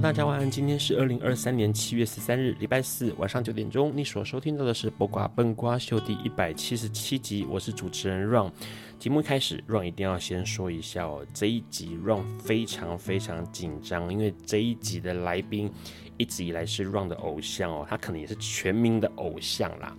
大家晚安。今天是二零二三年七月十三日，礼拜四晚上九点钟。你所收听到的是《播瓜笨瓜秀》第一百七十七集，我是主持人 Ron。节目开始，Ron 一定要先说一下哦，这一集 Ron 非常非常紧张，因为这一集的来宾一直以来是 Ron 的偶像哦，他可能也是全民的偶像啦。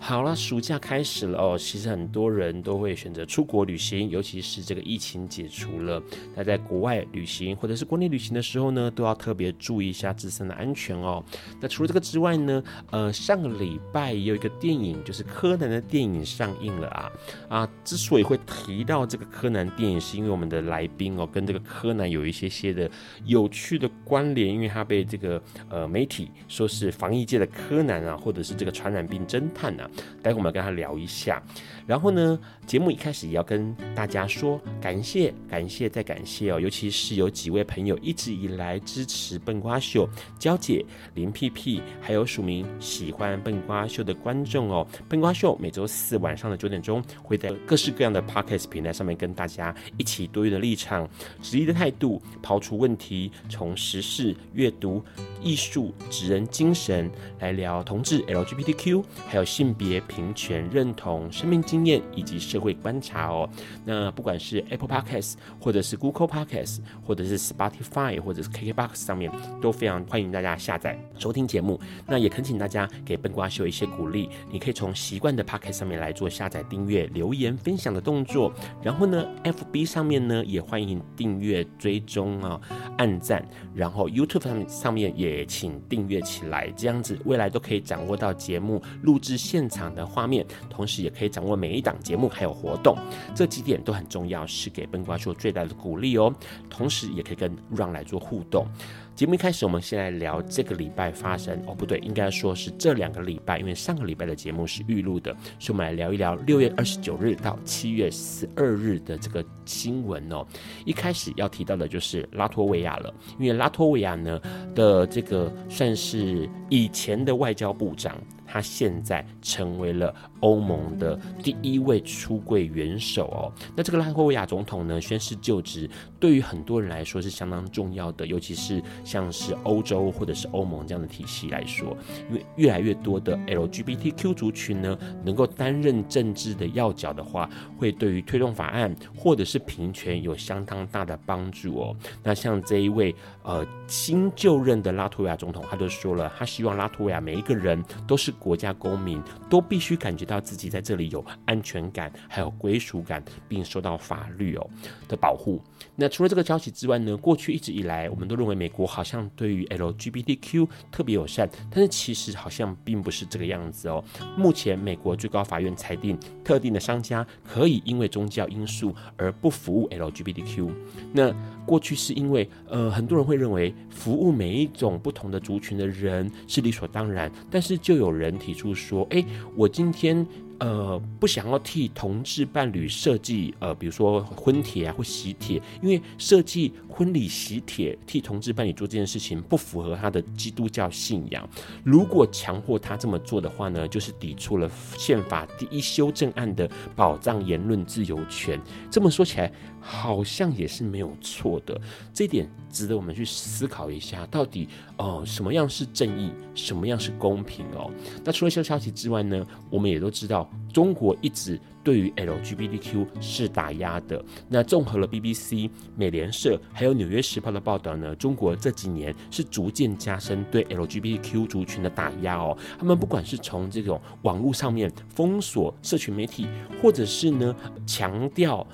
好了，暑假开始了哦。其实很多人都会选择出国旅行，尤其是这个疫情解除了，那在国外旅行或者是国内旅行的时候呢，都要特别注意一下自身的安全哦。那除了这个之外呢，呃，上个礼拜也有一个电影，就是柯南的电影上映了啊啊！之所以会提到这个柯南电影，是因为我们的来宾哦，跟这个柯南有一些些的有趣的关联，因为他被这个呃媒体说是防疫界的柯南啊，或者是这个传染病侦探啊。待会我们要跟他聊一下，然后呢，节目一开始也要跟大家说感谢、感谢再感谢哦，尤其是有几位朋友一直以来支持笨瓜秀、娇姐、林屁屁，还有署名喜欢笨瓜秀的观众哦。笨瓜秀每周四晚上的九点钟会在各式各样的 Podcast 平台上面跟大家一起多元的立场、质疑的态度，抛出问题，从时事、阅读、艺术、职人精神来聊同志、LGBTQ，还有性别平权认同、生命经验以及社会观察哦。那不管是 Apple Podcast，或者是 Google Podcast，或者是 Spotify，或者是 KKBox 上面，都非常欢迎大家下载收听节目。那也恳请大家给笨瓜秀一些鼓励，你可以从习惯的 Podcast 上面来做下载、订阅、留言、分享的动作。然后呢，FB 上面呢也欢迎订阅、追踪啊、按赞。然后 YouTube 上上面也请订阅起来，这样子未来都可以掌握到节目录制现场的画面，同时也可以掌握每一档节目还有活动，这几点都很重要，是给笨瓜秀最大的鼓励哦。同时也可以跟 Ron 来做互动。节目一开始，我们先来聊这个礼拜发生哦，不对，应该说是这两个礼拜，因为上个礼拜的节目是预录的，所以我们来聊一聊六月二十九日到七月十二日的这个新闻哦。一开始要提到的就是拉脱维亚了，因为拉脱维亚呢的这个算是以前的外交部长。他现在成为了欧盟的第一位出柜元首哦。那这个拉脱维亚总统呢，宣誓就职，对于很多人来说是相当重要的，尤其是像是欧洲或者是欧盟这样的体系来说，因为越来越多的 LGBTQ 族群呢，能够担任政治的要角的话，会对于推动法案或者是平权有相当大的帮助哦。那像这一位呃新就任的拉脱维亚总统，他就说了，他希望拉脱维亚每一个人都是。国家公民都必须感觉到自己在这里有安全感，还有归属感，并受到法律哦的保护。那除了这个消息之外呢，过去一直以来，我们都认为美国好像对于 LGBTQ 特别友善，但是其实好像并不是这个样子哦。目前，美国最高法院裁定，特定的商家可以因为宗教因素而不服务 LGBTQ。那过去是因为呃，很多人会认为服务每一种不同的族群的人是理所当然，但是就有人。提出说：“哎，我今天呃不想要替同志伴侣设计呃，比如说婚帖啊或喜帖，因为设计婚礼喜帖替同志伴侣做这件事情不符合他的基督教信仰。如果强迫他这么做的话呢，就是抵触了宪法第一修正案的保障言论自由权。这么说起来，好像也是没有错的。这点值得我们去思考一下，到底哦、呃、什么样是正义，什么样是公平哦？那除了这消息之外呢，我们也都知道，中国一直对于 LGBTQ 是打压的。那综合了 BBC、美联社还有纽约时报的报道呢，中国这几年是逐渐加深对 LGBTQ 族群的打压哦。他们不管是从这种网络上面封锁社群媒体，或者是呢强调。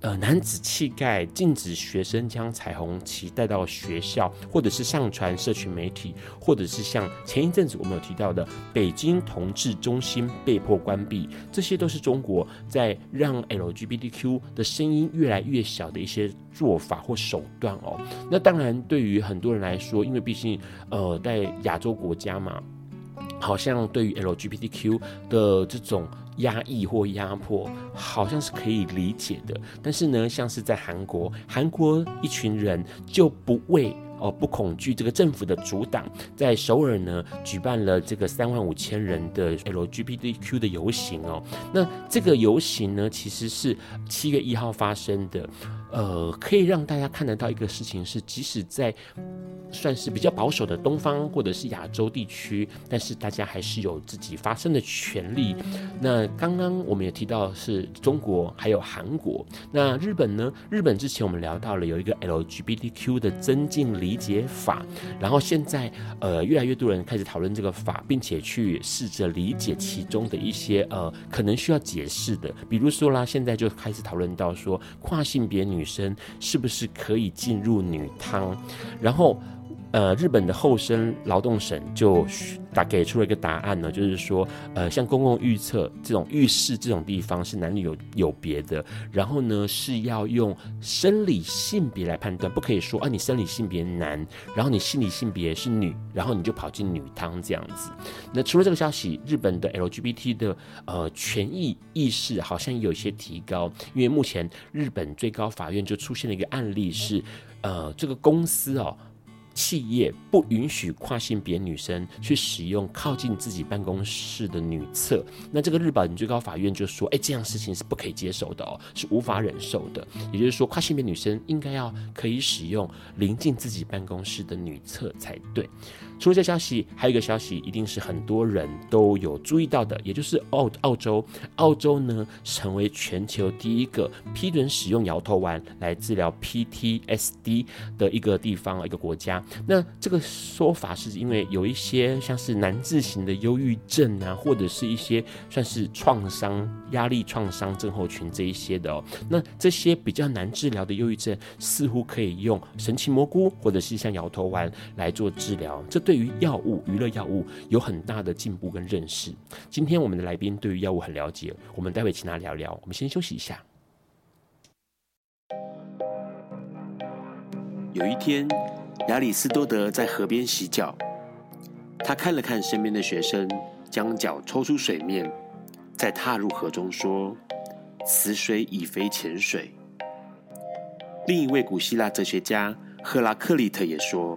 呃，男子气概，禁止学生将彩虹旗带到学校，或者是上传社群媒体，或者是像前一阵子我们有提到的北京同志中心被迫关闭，这些都是中国在让 LGBTQ 的声音越来越小的一些做法或手段哦。那当然，对于很多人来说，因为毕竟呃，在亚洲国家嘛。好像对于 LGBTQ 的这种压抑或压迫，好像是可以理解的。但是呢，像是在韩国，韩国一群人就不畏哦，不恐惧这个政府的阻挡，在首尔呢举办了这个三万五千人的 LGBTQ 的游行哦。那这个游行呢，其实是七月一号发生的。呃，可以让大家看得到一个事情是，即使在算是比较保守的东方或者是亚洲地区，但是大家还是有自己发声的权利。那刚刚我们也提到是中国还有韩国，那日本呢？日本之前我们聊到了有一个 LGBTQ 的增进理解法，然后现在呃越来越多人开始讨论这个法，并且去试着理解其中的一些呃可能需要解释的，比如说啦，现在就开始讨论到说跨性别女。女生是不是可以进入女汤？然后，呃，日本的厚生劳动省就打给出了一个答案呢，就是说，呃，像公共浴厕这种浴室这种地方是男女有有别的，然后呢是要用生理性别来判断，不可以说啊你生理性别男，然后你心理性别是女，然后你就跑进女汤这样子。那除了这个消息，日本的 LGBT 的呃权益意识好像有一些提高，因为目前日本最高法院就出现了一个案例是，呃，这个公司哦。企业不允许跨性别女生去使用靠近自己办公室的女厕，那这个日本最高法院就说，哎，这样事情是不可以接受的哦，是无法忍受的。也就是说，跨性别女生应该要可以使用临近自己办公室的女厕才对。除了这消息，还有一个消息，一定是很多人都有注意到的，也就是澳澳洲，澳洲呢成为全球第一个批准使用摇头丸来治疗 PTSD 的一个地方，一个国家。那这个说法是因为有一些像是难治型的忧郁症啊，或者是一些算是创伤、压力创伤症候群这一些的哦。那这些比较难治疗的忧郁症，似乎可以用神奇蘑菇或者是像摇头丸来做治疗。这对对于药物、娱乐药物有很大的进步跟认识。今天我们的来宾对于药物很了解，我们待会请他聊聊。我们先休息一下。有一天，亚里斯多德在河边洗脚，他看了看身边的学生，将脚抽出水面，再踏入河中，说：“此水已非前水。”另一位古希腊哲学家赫拉克利特也说。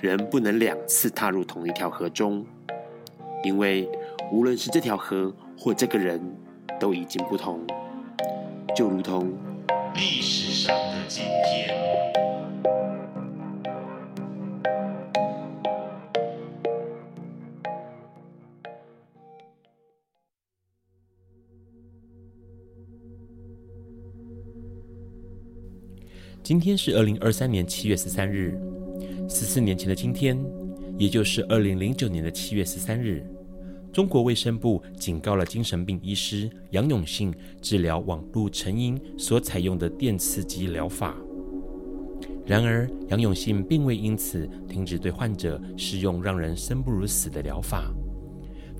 人不能两次踏入同一条河中，因为无论是这条河或这个人，都已经不同，就如同历史上的今天。今天是二零二三年七月十三日。十四年前的今天，也就是二零零九年的七月十三日，中国卫生部警告了精神病医师杨永信治疗网络成瘾所采用的电刺激疗法。然而，杨永信并未因此停止对患者使用让人生不如死的疗法，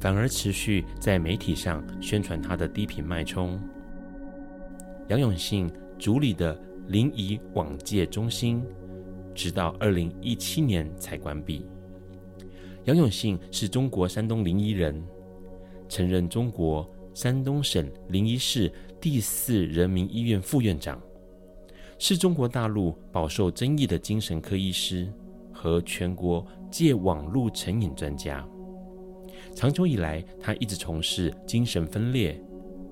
反而持续在媒体上宣传他的低频脉冲。杨永信主理的临沂网戒中心。直到二零一七年才关闭。杨永信是中国山东临沂人，曾任中国山东省临沂市第四人民医院副院长，是中国大陆饱受争议的精神科医师和全国戒网络成瘾专家。长久以来，他一直从事精神分裂、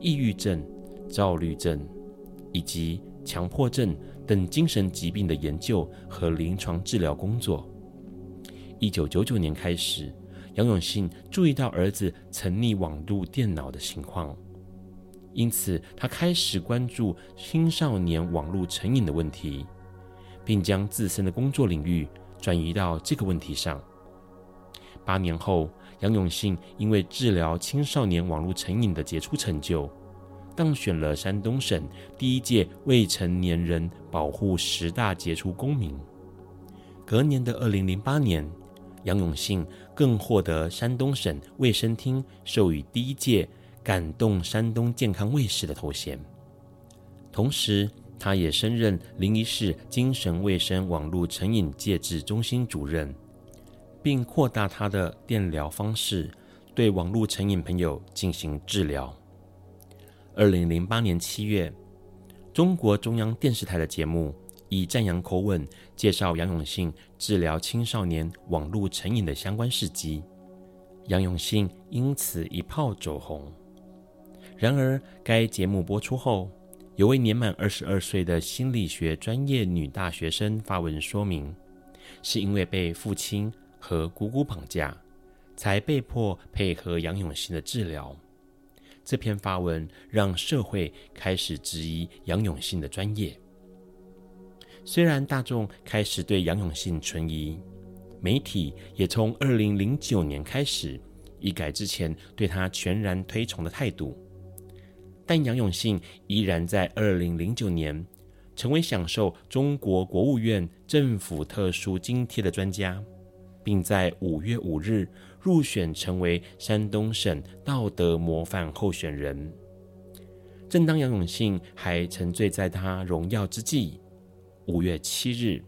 抑郁症、躁郁症以及强迫症等精神疾病的研究和临床治疗工作。一九九九年开始，杨永信注意到儿子沉溺网络电脑的情况，因此他开始关注青少年网络成瘾的问题，并将自身的工作领域转移到这个问题上。八年后，杨永信因为治疗青少年网络成瘾的杰出成就，当选了山东省第一届未成年人保护十大杰出公民。隔年的二零零八年，杨永信更获得山东省卫生厅授予第一届“感动山东健康卫士”的头衔。同时，他也升任临沂市精神卫生网络成瘾戒治中心主任。并扩大他的电疗方式，对网络成瘾朋友进行治疗。二零零八年七月，中国中央电视台的节目以赞扬口吻介绍杨永信治疗青少年网络成瘾的相关事迹，杨永信因此一炮走红。然而，该节目播出后，有位年满二十二岁的心理学专业女大学生发文说明，是因为被父亲和姑姑绑架，才被迫配合杨永信的治疗。这篇发文让社会开始质疑杨永信的专业。虽然大众开始对杨永信存疑，媒体也从二零零九年开始一改之前对他全然推崇的态度，但杨永信依然在二零零九年成为享受中国国务院政府特殊津贴的专家。并在五月五日入选成为山东省道德模范候选人。正当杨永信还沉醉在他荣耀之际，五月七日，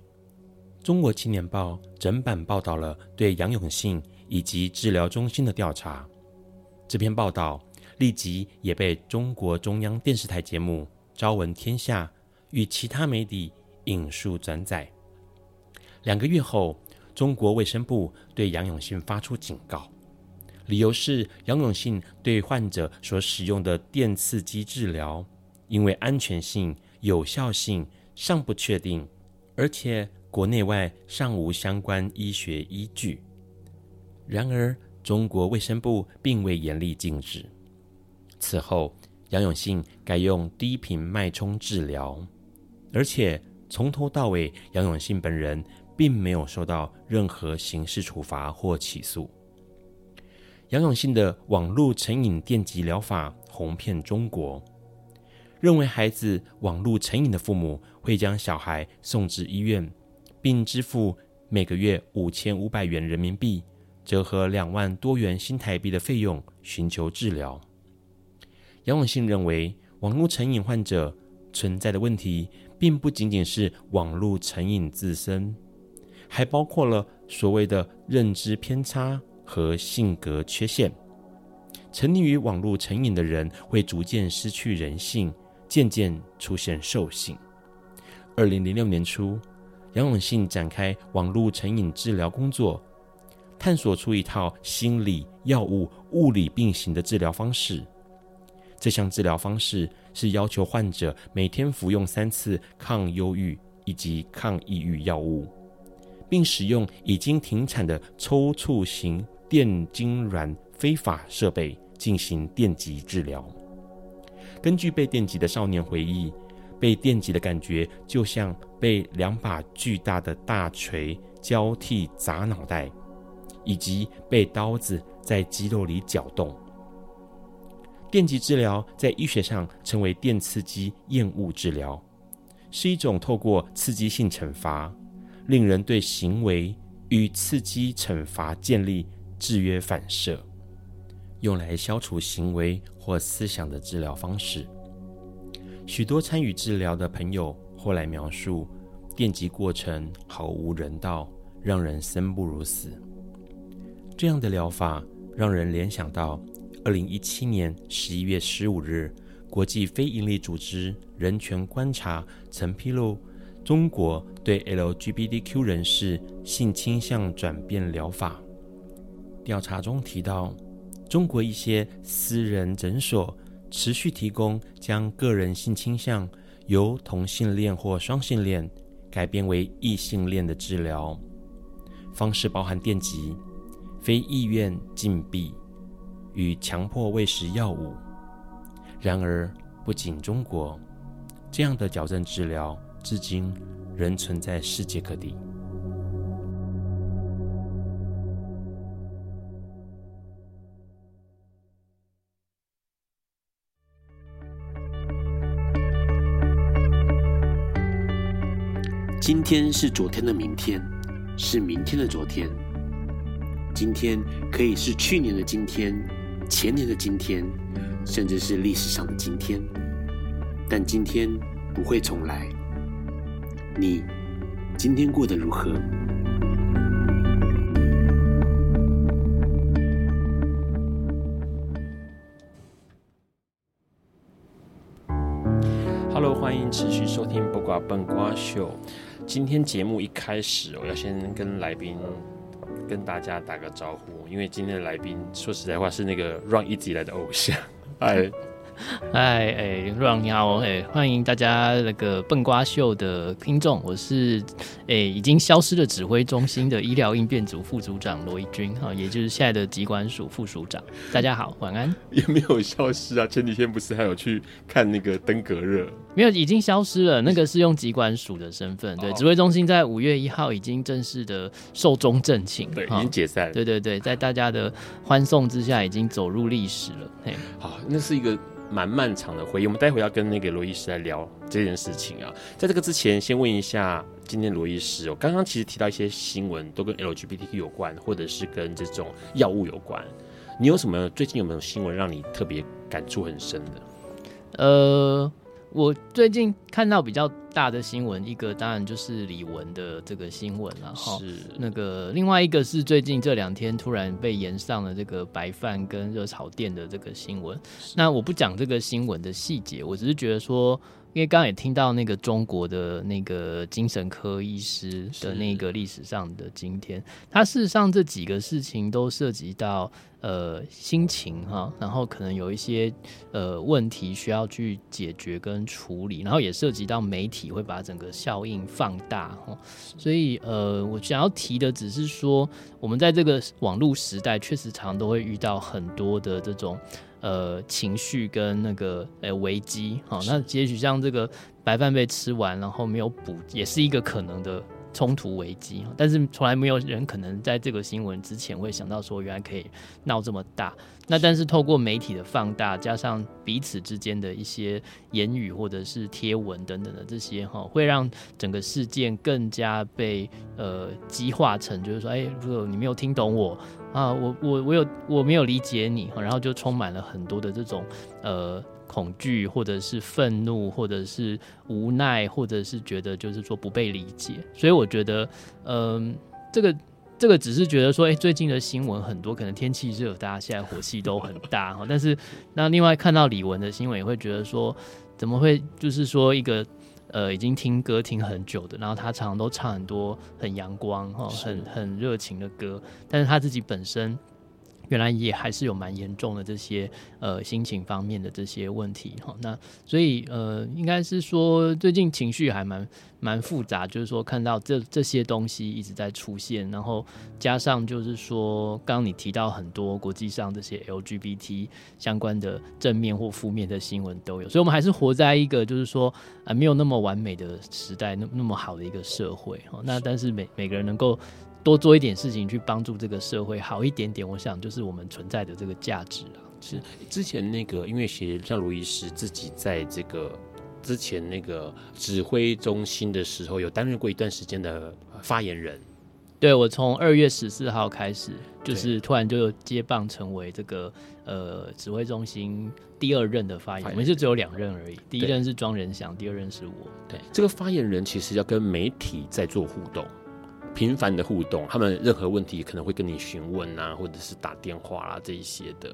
《中国青年报》整版报道了对杨永信以及治疗中心的调查。这篇报道立即也被中国中央电视台节目《朝闻天下》与其他媒体引述转载。两个月后。中国卫生部对杨永信发出警告，理由是杨永信对患者所使用的电刺激治疗，因为安全性、有效性尚不确定，而且国内外尚无相关医学依据。然而，中国卫生部并未严厉禁止。此后，杨永信改用低频脉冲治疗，而且从头到尾，杨永信本人。并没有受到任何刑事处罚或起诉。杨永信的网络成瘾电击疗法红遍中国，认为孩子网络成瘾的父母会将小孩送至医院，并支付每个月五千五百元人民币，折合两万多元新台币的费用寻求治疗。杨永信认为，网络成瘾患者存在的问题，并不仅仅是网络成瘾自身。还包括了所谓的认知偏差和性格缺陷。沉溺于网络成瘾的人会逐渐失去人性，渐渐出现兽性。二零零六年初，杨永信展开网络成瘾治疗工作，探索出一套心理、药物、物理并行的治疗方式。这项治疗方式是要求患者每天服用三次抗忧郁以及抗抑郁药物。并使用已经停产的抽搐型电痙攣非法设备进行电击治疗。根据被电击的少年回忆，被电击的感觉就像被两把巨大的大锤交替砸脑袋，以及被刀子在肌肉里搅动。电击治疗在医学上称为电刺激厌恶治疗，是一种透过刺激性惩罚。令人对行为与刺激惩罚建立制约反射，用来消除行为或思想的治疗方式。许多参与治疗的朋友后来描述，电击过程毫无人道，让人生不如死。这样的疗法让人联想到二零一七年十一月十五日，国际非营利组织人权观察曾披露，中国对 LGBTQ 人士性倾向转变疗法。调查中提到，中国一些私人诊所持续提供将个人性倾向由同性恋或双性恋改变为异性恋的治疗方式，包含电极、非意愿禁闭与强迫喂食药物。然而，不仅中国，这样的矫正治疗至今仍存在世界各地。今天是昨天的明天，是明天的昨天。今天可以是去年的今天，前年的今天，甚至是历史上的今天。但今天不会重来。你今天过得如何？Hello，欢迎持续收听《不瓜笨瓜秀》。今天节目一开始，我要先跟来宾跟大家打个招呼，因为今天的来宾说实在话是那个 Run 一直以来的偶像，哎。嗨，哎，Ron 你好，哎，欢迎大家那个笨瓜秀的听众，我是哎已经消失的指挥中心的医疗应变组副组长罗一军哈，也就是现在的疾管署副署长。大家好，晚安。也没有消失啊，前几天不是还有去看那个登革热？没有，已经消失了。那个是用疾管署的身份，对，指挥中心在五月一号已经正式的寿终正寝，对，已经解散。对对对，在大家的欢送之下，已经走入历史了。嘿，好，那是一个。蛮漫长的回忆，我们待会要跟那个罗医师来聊这件事情啊。在这个之前，先问一下今天罗医师，我刚刚其实提到一些新闻，都跟 LGBTQ 有关，或者是跟这种药物有关。你有什么最近有没有新闻让你特别感触很深的？呃。我最近看到比较大的新闻，一个当然就是李玟的这个新闻了哈。是那个另外一个是最近这两天突然被延上了这个白饭跟热炒店的这个新闻。那我不讲这个新闻的细节，我只是觉得说。因为刚刚也听到那个中国的那个精神科医师的那个历史上的今天，他事实上这几个事情都涉及到呃心情哈，然后可能有一些呃问题需要去解决跟处理，然后也涉及到媒体会把整个效应放大哈，所以呃我想要提的只是说，我们在这个网络时代确实常常都会遇到很多的这种。呃，情绪跟那个呃危机，好，那也许像这个白饭被吃完，然后没有补，也是一个可能的冲突危机。但是从来没有人可能在这个新闻之前会想到说，原来可以闹这么大。那但是透过媒体的放大，加上彼此之间的一些言语或者是贴文等等的这些哈，会让整个事件更加被呃激化成，就是说，哎、欸，如果你没有听懂我。啊，我我我有我没有理解你，然后就充满了很多的这种呃恐惧，或者是愤怒，或者是无奈，或者是觉得就是说不被理解。所以我觉得，嗯、呃，这个这个只是觉得说，哎，最近的新闻很多，可能天气热，大家现在火气都很大哈。但是那另外看到李玟的新闻，也会觉得说，怎么会就是说一个。呃，已经听歌听很久的，然后他常常都唱很多很阳光哈、很很热情的歌，但是他自己本身原来也还是有蛮严重的这些呃心情方面的这些问题哈。那所以呃，应该是说最近情绪还蛮。蛮复杂，就是说看到这这些东西一直在出现，然后加上就是说，刚刚你提到很多国际上这些 LGBT 相关的正面或负面的新闻都有，所以我们还是活在一个就是说啊没有那么完美的时代，那那么好的一个社会哈。那但是每每个人能够多做一点事情去帮助这个社会好一点点，我想就是我们存在的这个价值啊。是之前那个音乐学像卢医师自己在这个。之前那个指挥中心的时候，有担任过一段时间的发言人。对，我从二月十四号开始，就是突然就接棒成为这个呃指挥中心第二任的发言人。我们是只有两任而已，第一任是庄仁祥，第二任是我。对，这个发言人其实要跟媒体在做互动，频繁的互动，他们任何问题可能会跟你询问啊，或者是打电话啊这一些的。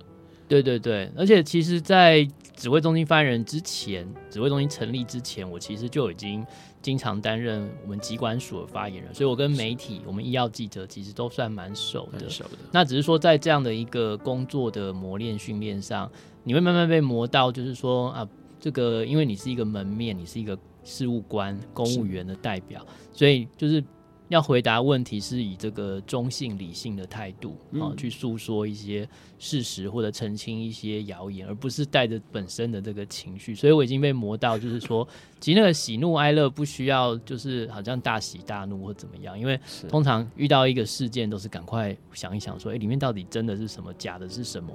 对对对，而且其实，在指挥中心发言人之前，指挥中心成立之前，我其实就已经经常担任我们机管署的发言人，所以我跟媒体、我们医药记者其实都算蛮熟的。熟的。那只是说，在这样的一个工作的磨练训练上，你会慢慢被磨到，就是说啊，这个因为你是一个门面，你是一个事务官、公务员的代表，所以就是。要回答问题是以这个中性理性的态度啊，去诉说一些事实或者澄清一些谣言，而不是带着本身的这个情绪。所以我已经被磨到，就是说，其实那个喜怒哀乐不需要，就是好像大喜大怒或怎么样，因为通常遇到一个事件都是赶快想一想，说，哎，里面到底真的是什么，假的是什么，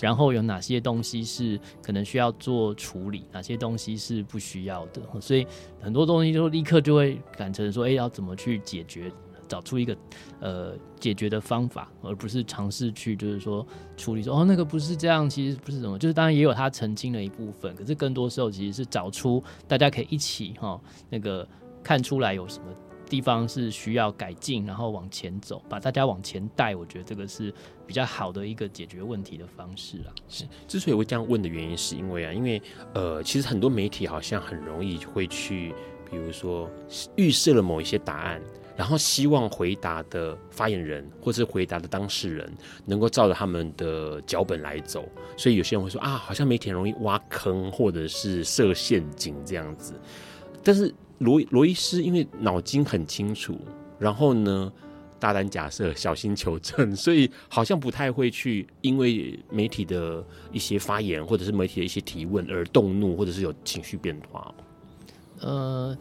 然后有哪些东西是可能需要做处理，哪些东西是不需要的。所以很多东西就立刻就会赶成说，哎，要怎么去解决。找出一个呃解决的方法，而不是尝试去就是说处理说哦那个不是这样，其实不是什么，就是当然也有他澄清的一部分，可是更多时候其实是找出大家可以一起哈、那个看出来有什么地方是需要改进，然后往前走，把大家往前带，我觉得这个是比较好的一个解决问题的方式啊。是，之所以会这样问的原因，是因为啊，因为呃，其实很多媒体好像很容易会去，比如说预设了某一些答案。然后希望回答的发言人或是回答的当事人能够照着他们的脚本来走，所以有些人会说啊，好像媒体很容易挖坑或者是设陷阱这样子。但是罗罗医师因为脑筋很清楚，然后呢大胆假设，小心求证，所以好像不太会去因为媒体的一些发言或者是媒体的一些提问而动怒或者是有情绪变化。呃。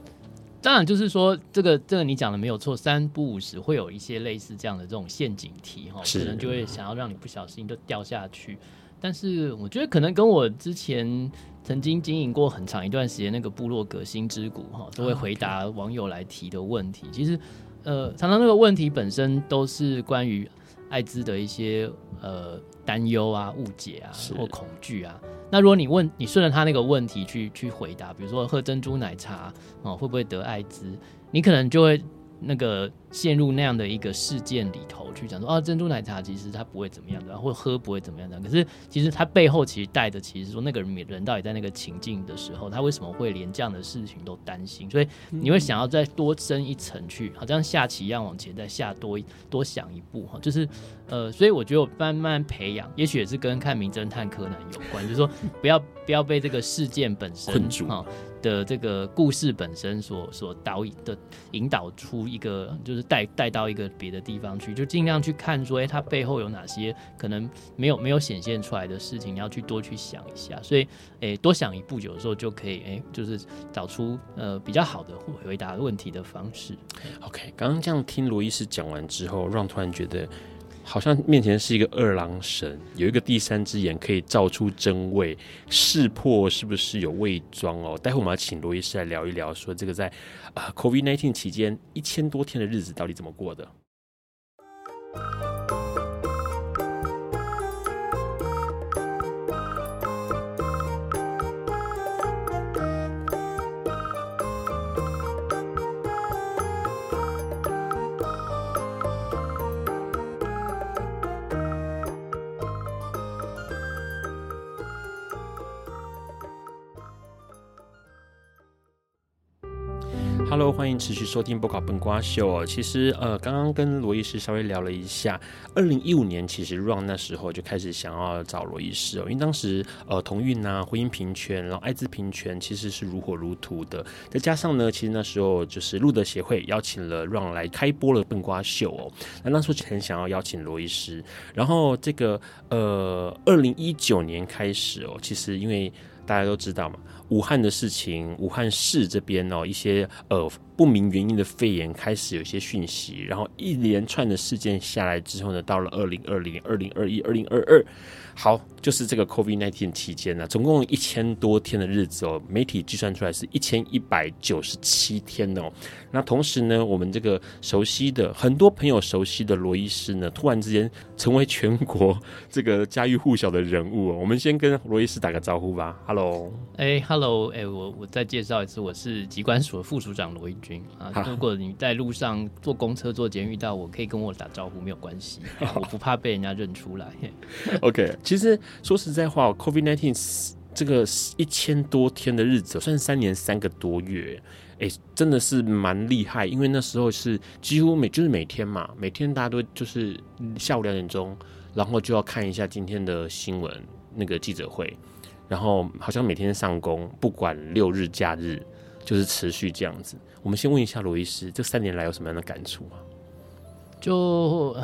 当然，就是说，这个这个你讲的没有错，三不五时会有一些类似这样的这种陷阱题哈，可能就会想要让你不小心就掉下去。但是我觉得可能跟我之前曾经经营过很长一段时间那个部落革新之谷哈，都会回答网友来提的问题。其实，呃，常常那个问题本身都是关于艾滋的一些呃担忧啊、误解啊或恐惧啊。那如果你问你顺着他那个问题去去回答，比如说喝珍珠奶茶哦会不会得艾滋，你可能就会那个。陷入那样的一个事件里头去讲说啊，珍珠奶茶其实它不会怎么样的，或者喝不会怎么样的。可是其实它背后其实带的，其实说那个人人到底在那个情境的时候，他为什么会连这样的事情都担心？所以你会想要再多深一层去，好像下棋一样往前再下多多想一步哈。就是呃，所以我觉得我慢慢培养，也许也是跟看名侦探柯南有关，就是说不要不要被这个事件本身困住的这个故事本身所所导引的引导出一个就是。带带到一个别的地方去，就尽量去看说，哎，它背后有哪些可能没有没有显现出来的事情，你要去多去想一下。所以，哎，多想一步，有时候就可以，哎，就是找出呃比较好的回答问题的方式。OK，刚刚这样听罗医师讲完之后，让突然觉得。好像面前是一个二郎神，有一个第三只眼可以照出真伪，识破是不是有伪装哦。待会我们要请罗医师来聊一聊，说这个在啊 COVID nineteen 期间一千多天的日子到底怎么过的。Hello，欢迎持续收听《播考笨瓜秀》哦。其实，呃，刚刚跟罗医师稍微聊了一下，二零一五年其实 Ron 那时候就开始想要找罗医师哦，因为当时呃同运啊、婚姻平权，然后艾滋平权其实是如火如荼的。再加上呢，其实那时候就是路德协会邀请了 Ron 来开播了《笨瓜秀》哦。那那时候很想要邀请罗医师，然后这个呃，二零一九年开始哦，其实因为大家都知道嘛。武汉的事情，武汉市这边哦，一些呃不明原因的肺炎开始有些讯息，然后一连串的事件下来之后呢，到了二零二零、二零二一、二零二二。好，就是这个 COVID-19 期间呢，总共一千多天的日子哦，媒体计算出来是一千一百九十七天哦。那同时呢，我们这个熟悉的很多朋友熟悉的罗医师呢，突然之间成为全国这个家喻户晓的人物哦。我们先跟罗医师打个招呼吧，，Hello，哎，Hello，哎，我我再介绍一次，我是疾管署的副署长罗一军 啊。如果你在路上坐公车、坐捷运遇到我，可以跟我打招呼，没有关系，我不怕被人家认出来。OK，其实说实在话，COVID-19 这个一千多天的日子，算三年三个多月。哎、欸，真的是蛮厉害，因为那时候是几乎每就是每天嘛，每天大家都就是下午两点钟，然后就要看一下今天的新闻那个记者会，然后好像每天上工，不管六日假日，就是持续这样子。我们先问一下罗医师，这三年来有什么样的感触啊？就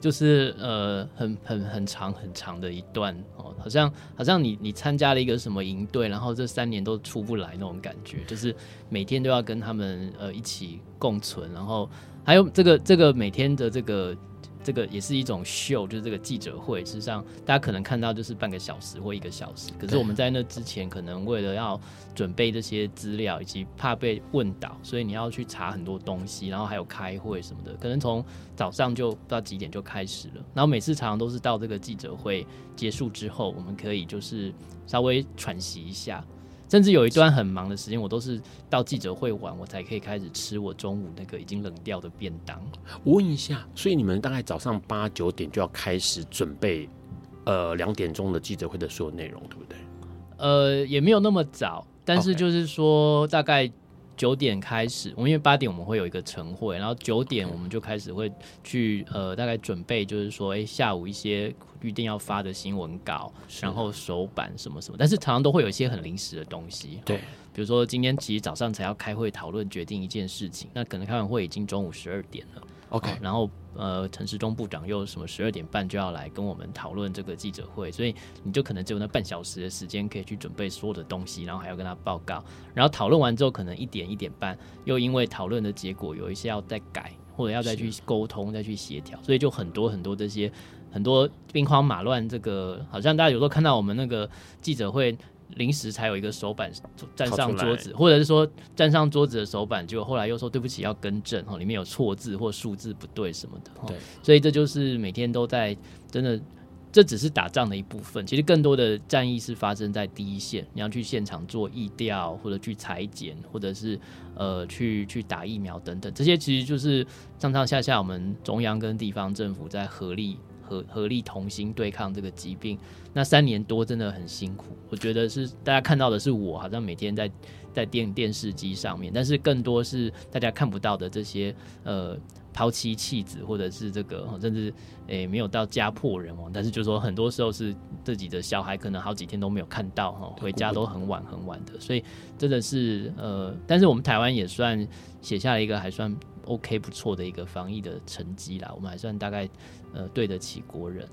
就是呃，很很很长很长的一段哦，好像好像你你参加了一个什么营队，然后这三年都出不来那种感觉，就是每天都要跟他们呃一起共存，然后还有这个这个每天的这个。这个也是一种秀，就是这个记者会。事实上，大家可能看到就是半个小时或一个小时，可是我们在那之前，可能为了要准备这些资料，以及怕被问倒，所以你要去查很多东西，然后还有开会什么的，可能从早上就不知道几点就开始了。然后每次常常都是到这个记者会结束之后，我们可以就是稍微喘息一下。甚至有一段很忙的时间，我都是到记者会晚，我才可以开始吃我中午那个已经冷掉的便当。我问一下，所以你们大概早上八九点就要开始准备，呃，两点钟的记者会的所有内容，对不对？呃，也没有那么早，但是就是说大概。九点开始，我们因为八点我们会有一个晨会，然后九点我们就开始会去呃大概准备，就是说哎下午一些预定要发的新闻稿，然后手板什么什么，但是常常都会有一些很临时的东西，对，比如说今天其实早上才要开会讨论决定一件事情，那可能开完会已经中午十二点了。OK，然后呃，陈时中部长又什么十二点半就要来跟我们讨论这个记者会，所以你就可能只有那半小时的时间可以去准备所有的东西，然后还要跟他报告，然后讨论完之后可能一点一点半又因为讨论的结果有一些要再改或者要再去沟通再去协调，所以就很多很多这些很多兵荒马乱，这个好像大家有时候看到我们那个记者会。临时才有一个手板站上桌子，或者是说站上桌子的手板，结果后来又说对不起要更正哈，里面有错字或数字不对什么的。对，所以这就是每天都在真的，这只是打仗的一部分。其实更多的战役是发生在第一线，你要去现场做疫调，或者去裁剪，或者是呃去去打疫苗等等，这些其实就是上上下下我们中央跟地方政府在合力。合合力同心对抗这个疾病，那三年多真的很辛苦。我觉得是大家看到的是我好像每天在在电电视机上面，但是更多是大家看不到的这些呃抛妻弃子，或者是这个甚至诶、欸、没有到家破人亡，但是就是说很多时候是自己的小孩可能好几天都没有看到哈，回家都很晚很晚的，所以真的是呃，但是我们台湾也算写下了一个还算 OK 不错的一个防疫的成绩啦，我们还算大概。呃，对得起国人，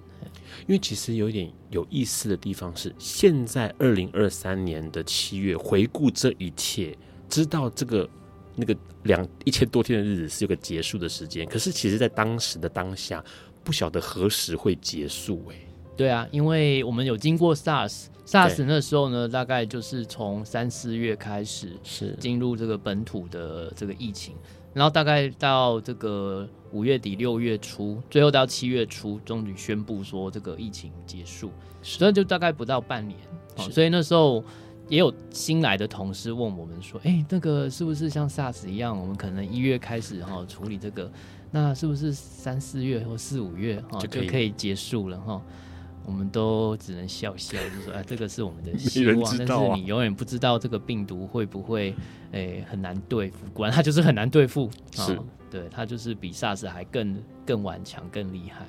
因为其实有一点有意思的地方是，现在二零二三年的七月，回顾这一切，知道这个那个两一千多天的日子是有个结束的时间，可是其实，在当时的当下，不晓得何时会结束。哎，对啊，因为我们有经过 SARS，SARS 那时候呢，大概就是从三四月开始是进入这个本土的这个疫情。然后大概到这个五月底六月初，最后到七月初，终于宣布说这个疫情结束，所以就大概不到半年。所以那时候也有新来的同事问我们说：“哎，那个是不是像 SARS 一样，我们可能一月开始哈处理这个，那是不是三四月或四五月哈就可以结束了哈？”我们都只能笑笑，就说：“哎，这个是我们的希望，啊、但是你永远不知道这个病毒会不会，哎，很难对付。果然它 就是很难对付，是，哦、对，它就是比 SARS 还更更顽强、更厉害。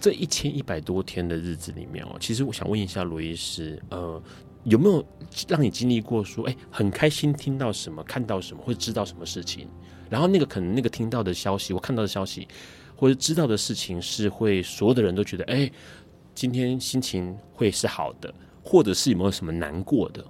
这一千一百多天的日子里面哦，其实我想问一下罗医师，呃，有没有让你经历过说，哎，很开心听到什么、看到什么，或者知道什么事情？然后那个可能那个听到的消息，我看到的消息，或者知道的事情，是会所有的人都觉得，哎。”今天心情会是好的，或者是有没有什么难过的？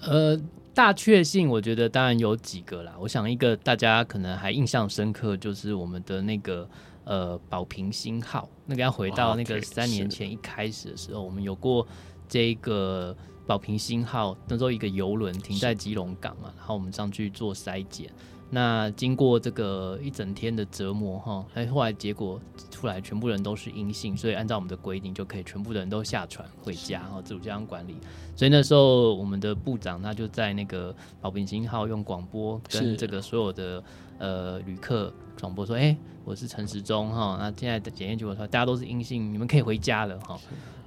呃，大确幸，我觉得当然有几个啦。我想一个大家可能还印象深刻，就是我们的那个呃宝平星号，那个要回到那个三年前一开始的时候，我们有过这个宝平星号，那时候一个游轮停在基隆港嘛，然后我们上去做筛检。那经过这个一整天的折磨哈，哎，后来结果出来，全部人都是阴性，所以按照我们的规定，就可以全部的人都下船回家哈，自主健康管理。所以那时候我们的部长他就在那个保平星号用广播跟这个所有的呃旅客广播说：“哎，我是陈时中哈，那现在的检验结果说大家都是阴性，你们可以回家了哈。”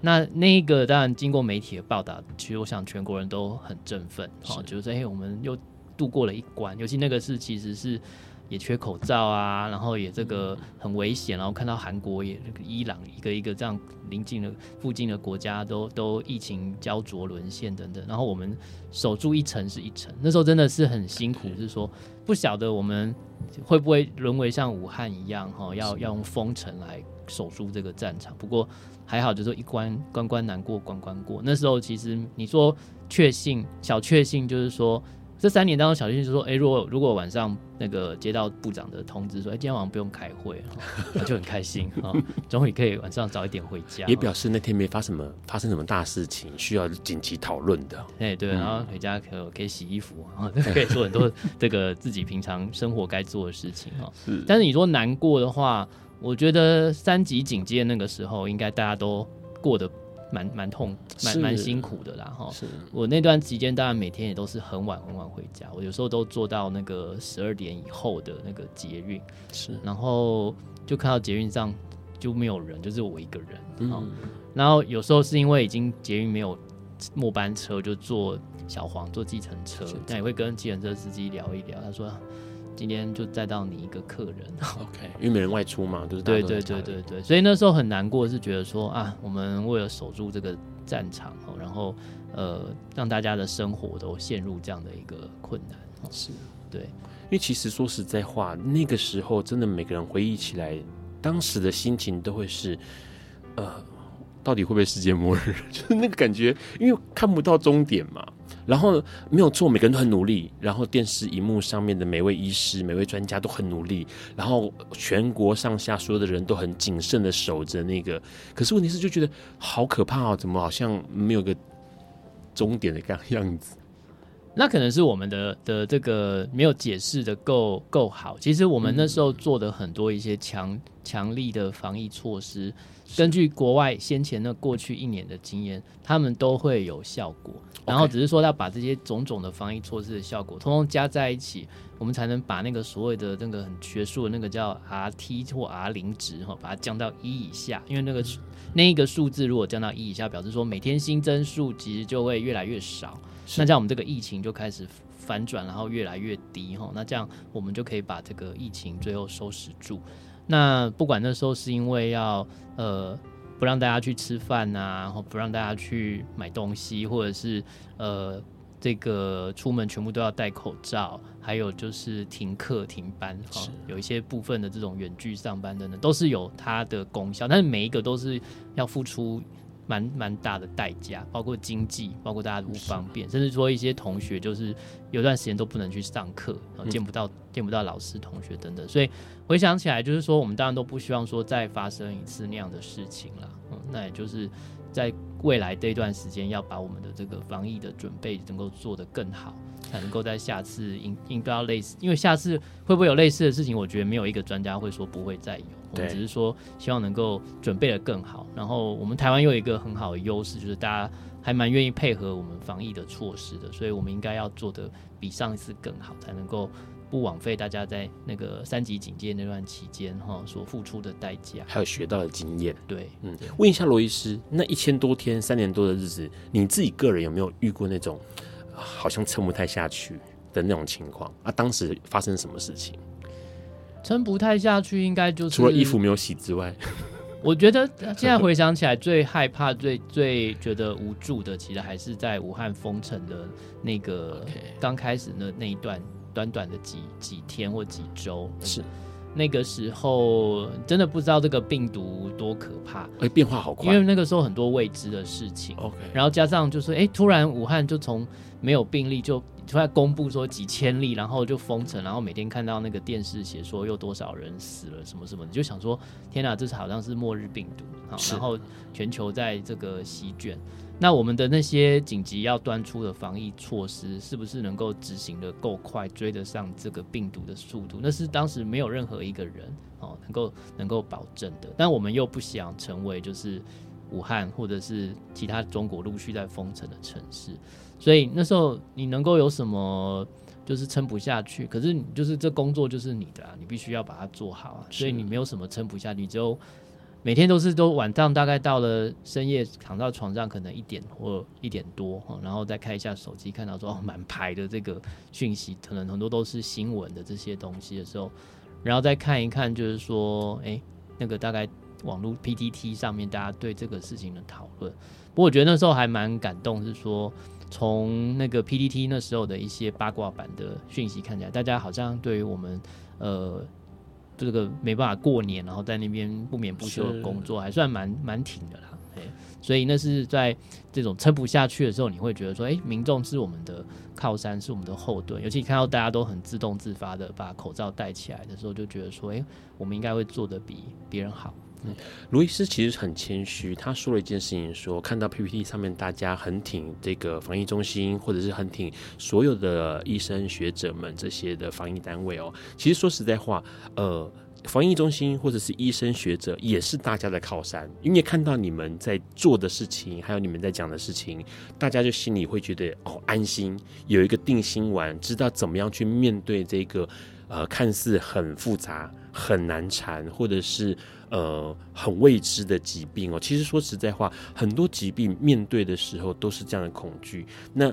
那那个当然经过媒体的报道，其实我想全国人都很振奋哈，就是说：“哎，我们又。”度过了一关，尤其那个是其实是也缺口罩啊，然后也这个很危险，然后看到韩国也这个伊朗一个一个这样临近的附近的国家都都疫情焦灼沦陷等等，然后我们守住一层是一层，那时候真的是很辛苦，是说不晓得我们会不会沦为像武汉一样哈，要要用封城来守住这个战场。不过还好，就是一关关关难过关关过。那时候其实你说确信小确幸就是说。这三年当中，小新就说：“哎，如果如果晚上那个接到部长的通知说，哎，今天晚上不用开会，他就很开心啊，终于可以晚上早一点回家。也表示那天没发什么发生什么大事情需要紧急讨论的。哎，对，然后回家可以可以洗衣服啊，可以做很多这个自己平常生活该做的事情啊。是，但是你说难过的话，我觉得三级警戒那个时候，应该大家都过得。蛮蛮痛，蛮蛮辛苦的啦哈。是我那段期间，当然每天也都是很晚很晚回家，我有时候都坐到那个十二点以后的那个捷运，是，然后就看到捷运上就没有人，就是我一个人。嗯，然后有时候是因为已经捷运没有末班车，就坐小黄坐计程车，但也会跟计程车司机聊一聊，他说。今天就再到你一个客人，OK，因为没人外出嘛，就是对对对对对，所以那时候很难过，是觉得说啊，我们为了守住这个战场，然后呃，让大家的生活都陷入这样的一个困难，是。对，因为其实说实在话，那个时候真的每个人回忆起来，当时的心情都会是，呃，到底会不会世界末日？就是那个感觉，因为看不到终点嘛。然后没有错，每个人都很努力。然后电视荧幕上面的每位医师、每位专家都很努力。然后全国上下所有的人都很谨慎的守着那个。可是问题是，就觉得好可怕哦，怎么好像没有个终点的样 样子？那可能是我们的的这个没有解释的够够好。其实我们那时候做的很多一些强强力的防疫措施，根据国外先前的过去一年的经验，他们都会有效果。然后只是说要把这些种种的防疫措施的效果，通通加在一起，我们才能把那个所谓的那个很学术的那个叫 RT 或 R 零值哈，把它降到一以下。因为那个那一个数字如果降到一以下，表示说每天新增数其实就会越来越少。那这样我们这个疫情就开始反转，然后越来越低哈。那这样我们就可以把这个疫情最后收拾住。那不管那时候是因为要呃。不让大家去吃饭呐、啊，然后不让大家去买东西，或者是呃，这个出门全部都要戴口罩，还有就是停课停班哈，有一些部分的这种远距上班等等，都是有它的功效，但是每一个都是要付出。蛮蛮大的代价，包括经济，包括大家的不方便，甚至说一些同学就是有段时间都不能去上课，然后见不到见不到老师、同学等等。所以回想起来，就是说我们当然都不希望说再发生一次那样的事情了。嗯，那也就是在未来这一段时间，要把我们的这个防疫的准备能够做得更好，才能够在下次应应对到类似，因为下次会不会有类似的事情，我觉得没有一个专家会说不会再有。我们只是说，希望能够准备得更好。然后，我们台湾又有一个很好的优势，就是大家还蛮愿意配合我们防疫的措施的。所以，我们应该要做得比上一次更好，才能够不枉费大家在那个三级警戒那段期间哈所付出的代价，还有学到的经验。对，嗯，问一下罗医师，那一千多天、三年多的日子，你自己个人有没有遇过那种好像撑不太下去的那种情况？啊，当时发生什么事情？撑不太下去，应该就是除了衣服没有洗之外，我觉得 现在回想起来，最害怕、最最觉得无助的，其实还是在武汉封城的那个刚开始的那一段短短的几几天或几周。是那个时候，真的不知道这个病毒多可怕，哎，变化好快，因为那个时候很多未知的事情。OK，然后加上就是，哎，突然武汉就从没有病例就。突然公布说几千例，然后就封城，然后每天看到那个电视写说又多少人死了什么什么，你就想说天哪，这是好像是末日病毒，好，然后全球在这个席卷，那我们的那些紧急要端出的防疫措施，是不是能够执行得够快，追得上这个病毒的速度？那是当时没有任何一个人哦能够能够保证的。但我们又不想成为就是武汉或者是其他中国陆续在封城的城市，所以那时候你能够有什么？就是撑不下去，可是你就是这工作就是你的啊，你必须要把它做好啊。所以你没有什么撑不下去，你就。每天都是都晚上大概到了深夜躺到床上可能一点或一点多，然后再看一下手机，看到说哦满排的这个讯息，可能很多都是新闻的这些东西的时候，然后再看一看，就是说哎那个大概网络 PTT 上面大家对这个事情的讨论。不过我觉得那时候还蛮感动，是说从那个 PTT 那时候的一些八卦版的讯息看起来，大家好像对于我们呃。这个没办法过年，然后在那边不眠不休的工作，还算蛮蛮挺的啦。所以那是在这种撑不下去的时候，你会觉得说，哎，民众是我们的靠山，是我们的后盾。尤其看到大家都很自动自发的把口罩戴起来的时候，就觉得说，哎，我们应该会做得比别人好。罗医师其实很谦虚，他说了一件事情说，说看到 PPT 上面大家很挺这个防疫中心，或者是很挺所有的医生学者们这些的防疫单位哦。其实说实在话，呃，防疫中心或者是医生学者也是大家的靠山，因为看到你们在做的事情，还有你们在讲的事情，大家就心里会觉得哦安心，有一个定心丸，知道怎么样去面对这个呃看似很复杂、很难缠，或者是。呃，很未知的疾病哦。其实说实在话，很多疾病面对的时候都是这样的恐惧。那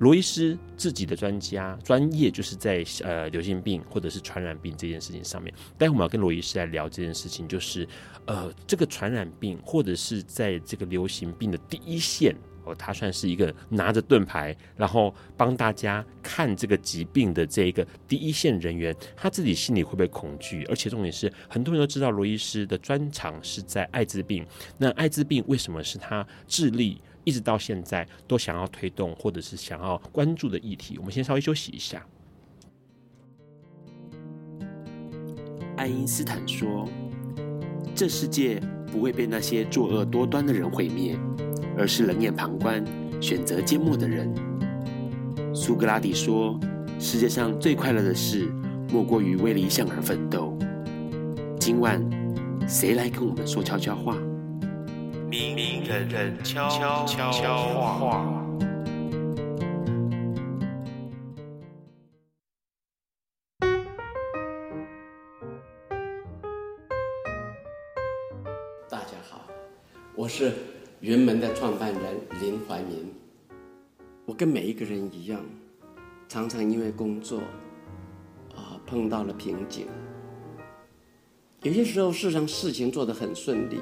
罗医师自己的专家专业就是在呃流行病或者是传染病这件事情上面。待会我们要跟罗医师来聊这件事情，就是呃这个传染病或者是在这个流行病的第一线。他算是一个拿着盾牌，然后帮大家看这个疾病的这一个第一线人员，他自己心里会不会恐惧？而且重点是，很多人都知道罗医师的专长是在艾滋病。那艾滋病为什么是他致力一直到现在都想要推动或者是想要关注的议题？我们先稍微休息一下。爱因斯坦说：“这世界不会被那些作恶多端的人毁灭。”而是冷眼旁观、选择缄默的人。苏格拉底说：“世界上最快乐的事，莫过于为理想而奋斗。”今晚，谁来跟我们说悄悄话？明人人悄悄话。大家好，我是。云门的创办人林怀民，我跟每一个人一样，常常因为工作啊碰到了瓶颈。有些时候，事实上事情做得很顺利，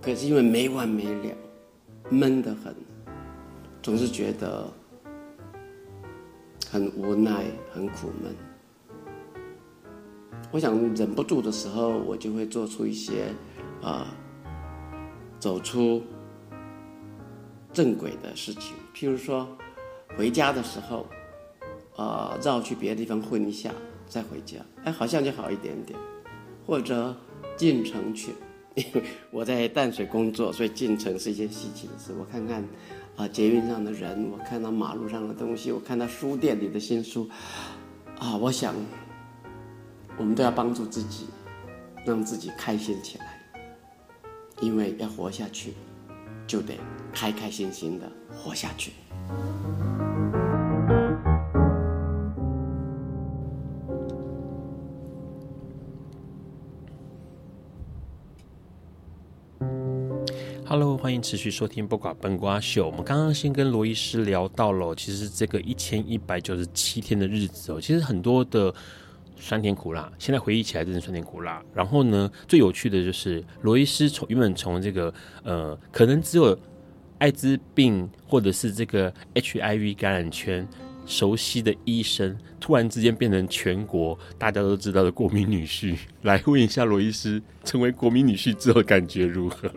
可是因为没完没了，闷得很，总是觉得很无奈、很苦闷。我想忍不住的时候，我就会做出一些啊，走出。正轨的事情，譬如说，回家的时候，呃，绕去别的地方混一下，再回家，哎，好像就好一点点。或者进城去，因 为我在淡水工作，所以进城是一件稀奇的事。我看看啊，捷运上的人，我看到马路上的东西，我看到书店里的新书，啊，我想，我们都要帮助自己，让自己开心起来，因为要活下去，就得。开开心心的活下去。Hello，欢迎持续收听《播瓜笨瓜秀》。我们刚刚先跟罗医师聊到了，其实这个一千一百九十七天的日子哦，其实很多的酸甜苦辣，现在回忆起来真的酸甜苦辣。然后呢，最有趣的就是罗医师从原本从这个呃，可能只有。艾滋病或者是这个 HIV 感染圈熟悉的医生，突然之间变成全国大家都知道的国民女婿，来问一下罗医师，成为国民女婿之后感觉如何？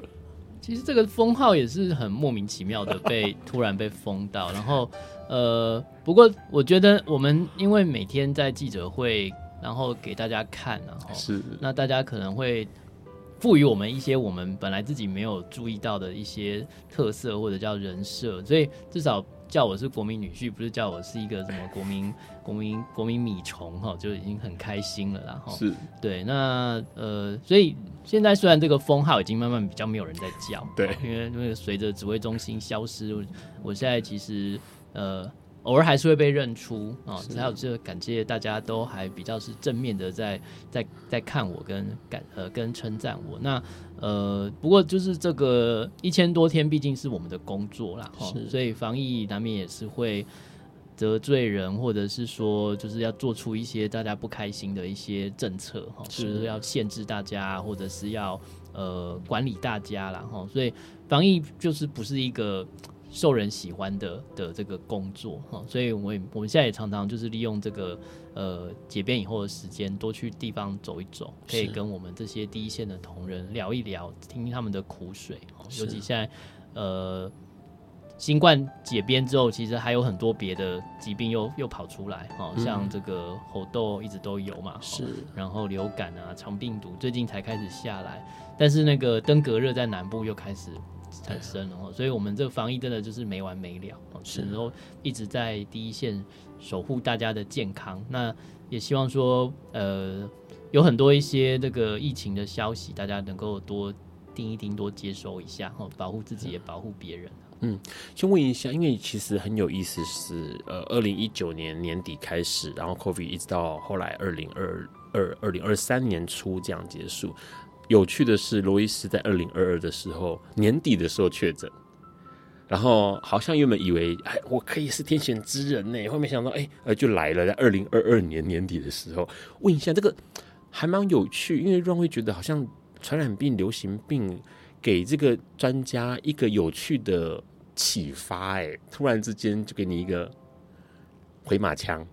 其实这个封号也是很莫名其妙的被突然被封到，然后 呃，不过我觉得我们因为每天在记者会，然后给大家看，然后是那大家可能会。赋予我们一些我们本来自己没有注意到的一些特色或者叫人设，所以至少叫我是国民女婿，不是叫我是一个什么国民 国民国民米虫哈，就已经很开心了啦。是对，那呃，所以现在虽然这个封号已经慢慢比较没有人在叫，对，因为因为随着指挥中心消失，我现在其实呃。偶尔还是会被认出啊，还有这个感谢大家都还比较是正面的在在在看我跟感呃跟称赞我。那呃不过就是这个一千多天毕竟是我们的工作啦，哈，所以防疫难免也是会得罪人，或者是说就是要做出一些大家不开心的一些政策哈，就是要限制大家，或者是要呃管理大家啦。哈，所以防疫就是不是一个。受人喜欢的的这个工作哈，所以我我们现在也常常就是利用这个呃解编以后的时间，多去地方走一走，可以跟我们这些第一线的同仁聊一聊，听听他们的苦水。尤其现在呃新冠解编之后，其实还有很多别的疾病又又跑出来，哈，像这个猴痘一直都有嘛，是，然后流感啊、肠病毒最近才开始下来，但是那个登革热在南部又开始。产生了，所以我们这个防疫真的就是没完没了，是，然后一直在第一线守护大家的健康。那也希望说，呃，有很多一些这个疫情的消息，大家能够多听一听，多接收一下，哦，保护自己也保护别人。嗯，先问一下，因为其实很有意思是，呃，二零一九年年底开始，然后 COVID 一直到后来二零二二、二零二三年初这样结束。有趣的是，罗伊斯在二零二二的时候年底的时候确诊，然后好像原本以为哎，我可以是天选之人呢，后面想到哎，呃，就来了。在二零二二年年底的时候，问一下这个还蛮有趣，因为让会觉得好像传染病、流行病给这个专家一个有趣的启发，哎，突然之间就给你一个回马枪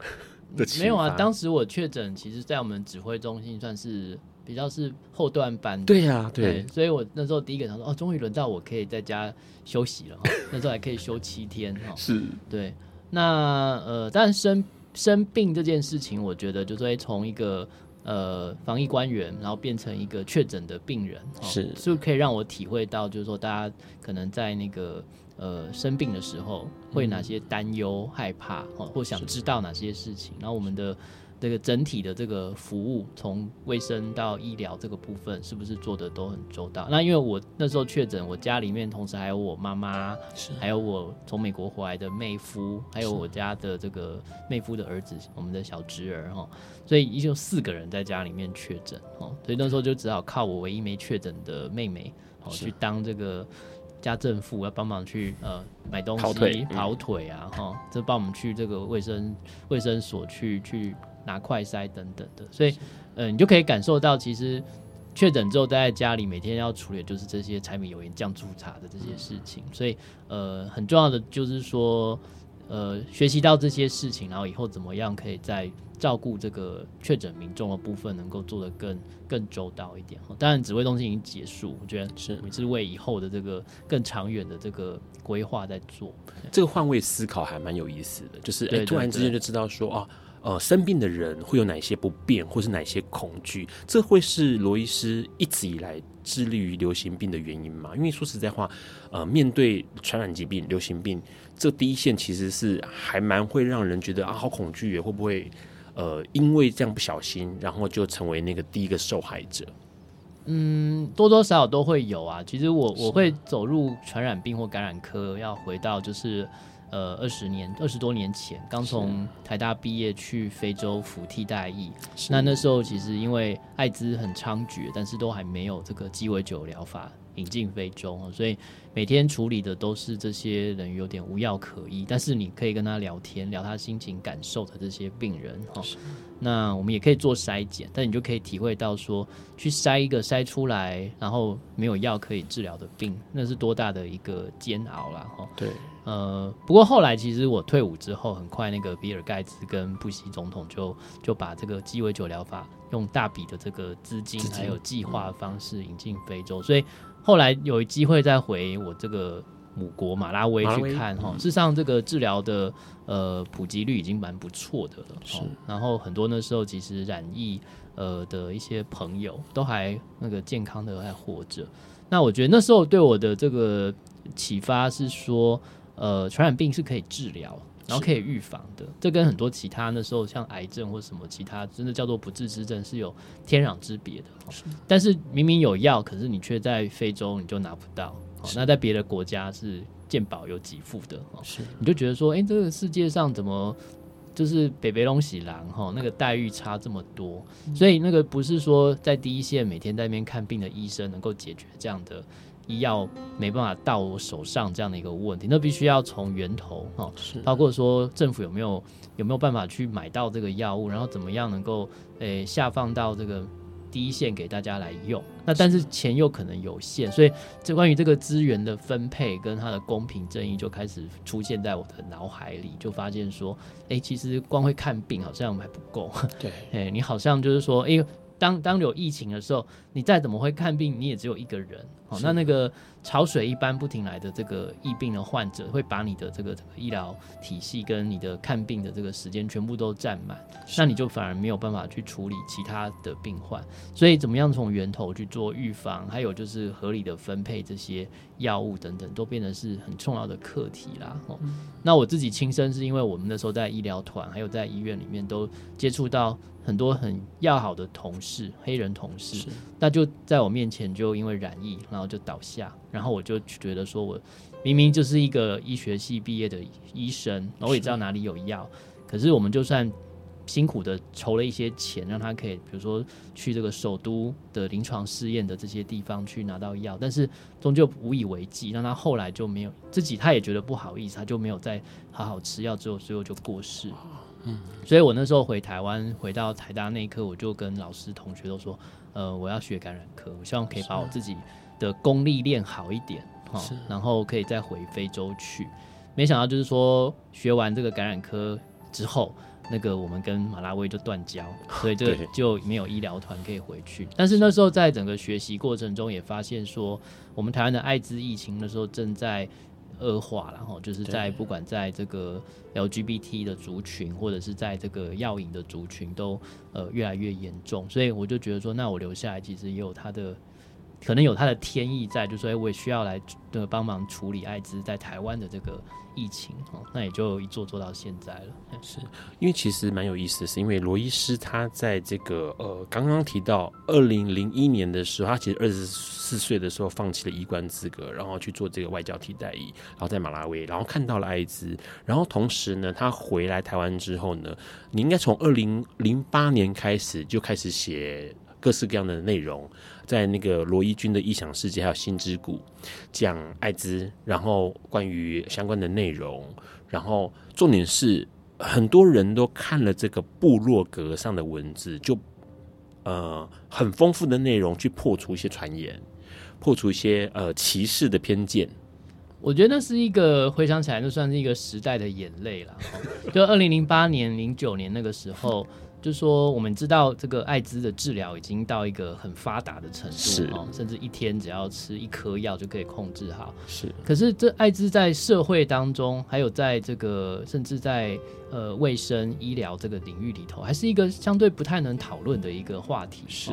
的。没有啊，当时我确诊，其实在我们指挥中心算是。比较是后段班，对呀、啊，对，对，所以我那时候第一个想说，哦，终于轮到我可以在家休息了，那时候还可以休七天，哈，是，对，那呃，但生生病这件事情，我觉得就是会从一个呃防疫官员，然后变成一个确诊的病人，是，是可以让我体会到，就是说大家可能在那个呃生病的时候，会哪些担忧、害怕，或想知道哪些事情，然后我们的。这个整体的这个服务，从卫生到医疗这个部分，是不是做的都很周到？那因为我那时候确诊，我家里面同时还有我妈妈，还有我从美国回来的妹夫，还有我家的这个妹夫的儿子，我们的小侄儿哈，所以一共四个人在家里面确诊哈，所以那时候就只好靠我唯一没确诊的妹妹哦去当这个家政妇，要帮忙去呃买东西、跑腿，跑腿啊哈，这帮我们去这个卫生卫生所去去。拿快筛等等的，所以，嗯、呃，你就可以感受到，其实确诊之后待在家里，每天要处理的就是这些柴米油盐酱醋茶的这些事情。所以，呃，很重要的就是说，呃，学习到这些事情，然后以后怎么样可以在照顾这个确诊民众的部分，能够做得更更周到一点。当然，指挥中心已经结束，我觉得是也是为以后的这个更长远的这个规划在做。这个换位思考还蛮有意思的，就是哎，突然之间就知道说啊。呃，生病的人会有哪些不便，或是哪些恐惧？这会是罗医师一直以来致力于流行病的原因吗？因为说实在话，呃，面对传染疾病、流行病，这第一线其实是还蛮会让人觉得啊，好恐惧，会不会呃，因为这样不小心，然后就成为那个第一个受害者？嗯，多多少少都会有啊。其实我我会走入传染病或感染科，要回到就是。呃，二十年，二十多年前，刚从台大毕业去非洲服替代役。那那时候其实因为艾滋很猖獗，但是都还没有这个鸡尾酒疗法引进非洲，所以每天处理的都是这些人有点无药可医，但是你可以跟他聊天，聊他心情感受的这些病人哈。那我们也可以做筛检，但你就可以体会到说，去筛一个筛出来，然后没有药可以治疗的病，那是多大的一个煎熬啦哈。对。呃，不过后来其实我退伍之后，很快那个比尔盖茨跟布希总统就就把这个鸡尾酒疗法用大笔的这个资金还有计划的方式引进非洲，所以后来有机会再回我这个母国马拉维去看哈。事实上，这个治疗的呃普及率已经蛮不错的了。是，然后很多那时候其实染疫呃的一些朋友都还那个健康的还活着。那我觉得那时候对我的这个启发是说，呃，传染病是可以治疗。然后可以预防的，这跟很多其他那时候像癌症或什么其他真的叫做不治之症是有天壤之别的。是，但是明明有药，可是你却在非洲你就拿不到。那在别的国家是健保有给付的。是，你就觉得说，哎，这个世界上怎么就是北北龙喜狼哈，那个待遇差这么多？所以那个不是说在第一线每天在那边看病的医生能够解决这样的。医药没办法到我手上这样的一个问题，那必须要从源头哈，包括说政府有没有有没有办法去买到这个药物，然后怎么样能够诶、欸、下放到这个第一线给大家来用。那但是钱又可能有限，所以这关于这个资源的分配跟它的公平正义就开始出现在我的脑海里，就发现说，哎、欸，其实光会看病好像还不够。对，哎、欸，你好像就是说，哎、欸。当当有疫情的时候，你再怎么会看病，你也只有一个人。好，那那个潮水一般不停来的这个疫病的患者，会把你的这个医疗体系跟你的看病的这个时间全部都占满，那你就反而没有办法去处理其他的病患。所以，怎么样从源头去做预防，还有就是合理的分配这些药物等等，都变得是很重要的课题啦。哦，那我自己亲身是因为我们那时候在医疗团，还有在医院里面都接触到。很多很要好的同事，黑人同事，那就在我面前就因为染疫，然后就倒下，然后我就觉得说，我明明就是一个医学系毕业的医生，然后我也知道哪里有药，可是我们就算辛苦的筹了一些钱，让他可以，比如说去这个首都的临床试验的这些地方去拿到药，但是终究无以为继，让他后来就没有自己，他也觉得不好意思，他就没有再好好吃药，之后最后就过世。嗯，所以我那时候回台湾，回到台大那一刻，我就跟老师、同学都说，呃，我要学感染科，我希望可以把我自己的功力练好一点，哈，然后可以再回非洲去。没想到就是说，学完这个感染科之后，那个我们跟马拉威就断交，所以这个就没有医疗团可以回去。但是那时候在整个学习过程中，也发现说，我们台湾的艾滋疫情那时候正在。恶化，然后就是在不管在这个 LGBT 的族群，或者是在这个药瘾的族群，都呃越来越严重，所以我就觉得说，那我留下来其实也有它的。可能有他的天意在，就说我也需要来的帮忙处理艾滋在台湾的这个疫情哦，那也就一做做到现在了。是因为其实蛮有意思的是，因为罗医师他在这个呃刚刚提到二零零一年的时候，他其实二十四岁的时候放弃了医官资格，然后去做这个外交替代役，然后在马拉维，然后看到了艾滋，然后同时呢，他回来台湾之后呢，你应该从二零零八年开始就开始写。各式各样的内容，在那个罗一钧的异想世界，还有心之谷讲艾滋，然后关于相关的内容，然后重点是很多人都看了这个部落格上的文字，就呃很丰富的内容去破除一些传言，破除一些呃歧视的偏见。我觉得那是一个回想起来，就算是一个时代的眼泪了。就二零零八年、零九年那个时候。就是说，我们知道这个艾滋的治疗已经到一个很发达的程度哦，甚至一天只要吃一颗药就可以控制好。是，可是这艾滋在社会当中，还有在这个甚至在呃卫生医疗这个领域里头，还是一个相对不太能讨论的一个话题。是。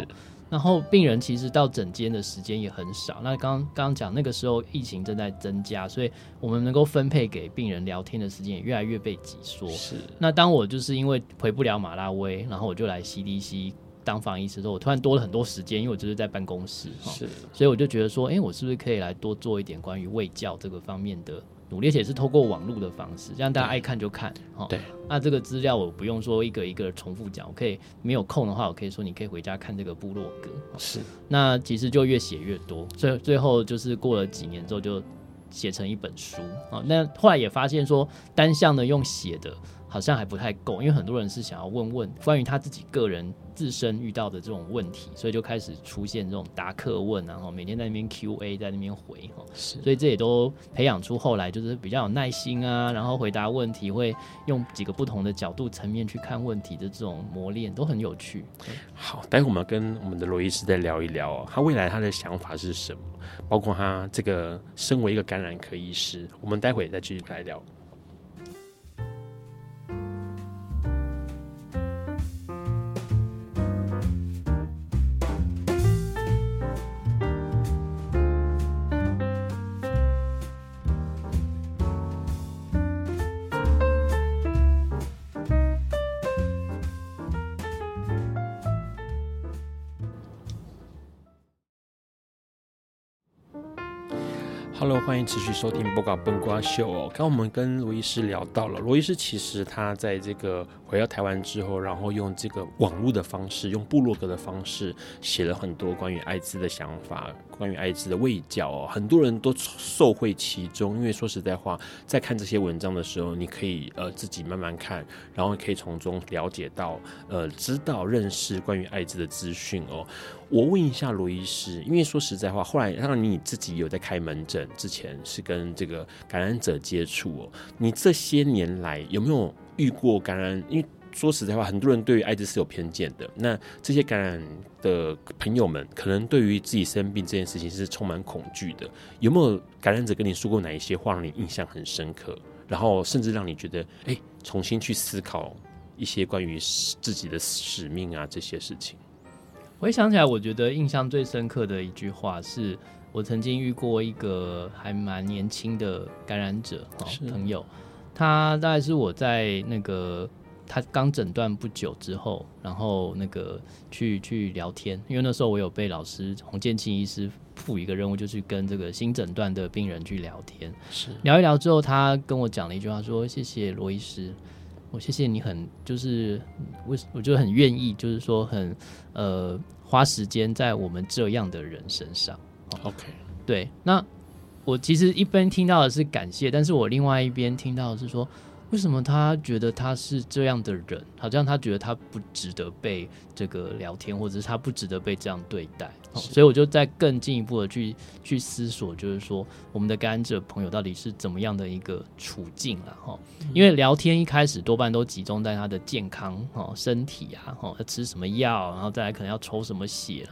然后病人其实到诊间的时间也很少。那刚刚讲那个时候疫情正在增加，所以我们能够分配给病人聊天的时间也越来越被挤缩。是。那当我就是因为回不了马拉威，然后我就来 CDC 当防疫师的时候，我突然多了很多时间，因为我就是在办公室。是。所以我就觉得说，哎，我是不是可以来多做一点关于卫教这个方面的？努力，而且是透过网络的方式，这样大家爱看就看。哈，对。那这个资料我不用说一个一个重复讲，我可以没有空的话，我可以说你可以回家看这个部落格。是。那其实就越写越多，最最后就是过了几年之后就写成一本书。啊，那后来也发现说单向的用写的。好像还不太够，因为很多人是想要问问关于他自己个人自身遇到的这种问题，所以就开始出现这种答客问，然后每天在那边 Q&A，在那边回哈，是，所以这也都培养出后来就是比较有耐心啊，然后回答问题会用几个不同的角度层面去看问题的这种磨练，都很有趣。好，待会我们跟我们的罗医师再聊一聊哦，他未来他的想法是什么，包括他这个身为一个感染科医师，我们待会再继续来聊。持续收听《播搞崩瓜秀》哦。刚我们跟罗医师聊到了，罗医师其实他在这个回到台湾之后，然后用这个网络的方式，用部落格的方式写了很多关于艾滋的想法，关于艾滋的卫教哦，很多人都受惠其中。因为说实在话，在看这些文章的时候，你可以呃自己慢慢看，然后可以从中了解到呃知道认识关于艾滋的资讯哦。我问一下罗医师，因为说实在话，后来让你自己有在开门诊之前是跟这个感染者接触哦，你这些年来有没有遇过感染？因为说实在话，很多人对于艾滋是有偏见的。那这些感染的朋友们，可能对于自己生病这件事情是充满恐惧的。有没有感染者跟你说过哪一些话让你印象很深刻？然后甚至让你觉得，哎，重新去思考一些关于自己的使命啊这些事情。回想起来，我觉得印象最深刻的一句话是，我曾经遇过一个还蛮年轻的感染者朋友，他大概是我在那个他刚诊断不久之后，然后那个去去聊天，因为那时候我有被老师洪建清医师赋予一个任务，就是跟这个新诊断的病人去聊天，是聊一聊之后，他跟我讲了一句话，说：“谢谢罗医师。”我谢谢你很，就是为我觉得很愿意，就是说很呃花时间在我们这样的人身上。OK，对，那我其实一边听到的是感谢，但是我另外一边听到的是说。为什么他觉得他是这样的人？好像他觉得他不值得被这个聊天，或者是他不值得被这样对待。所以我就在更进一步的去去思索，就是说我们的感染者朋友到底是怎么样的一个处境了哈？因为聊天一开始多半都集中在他的健康哈、身体啊，哈，他吃什么药，然后再来可能要抽什么血。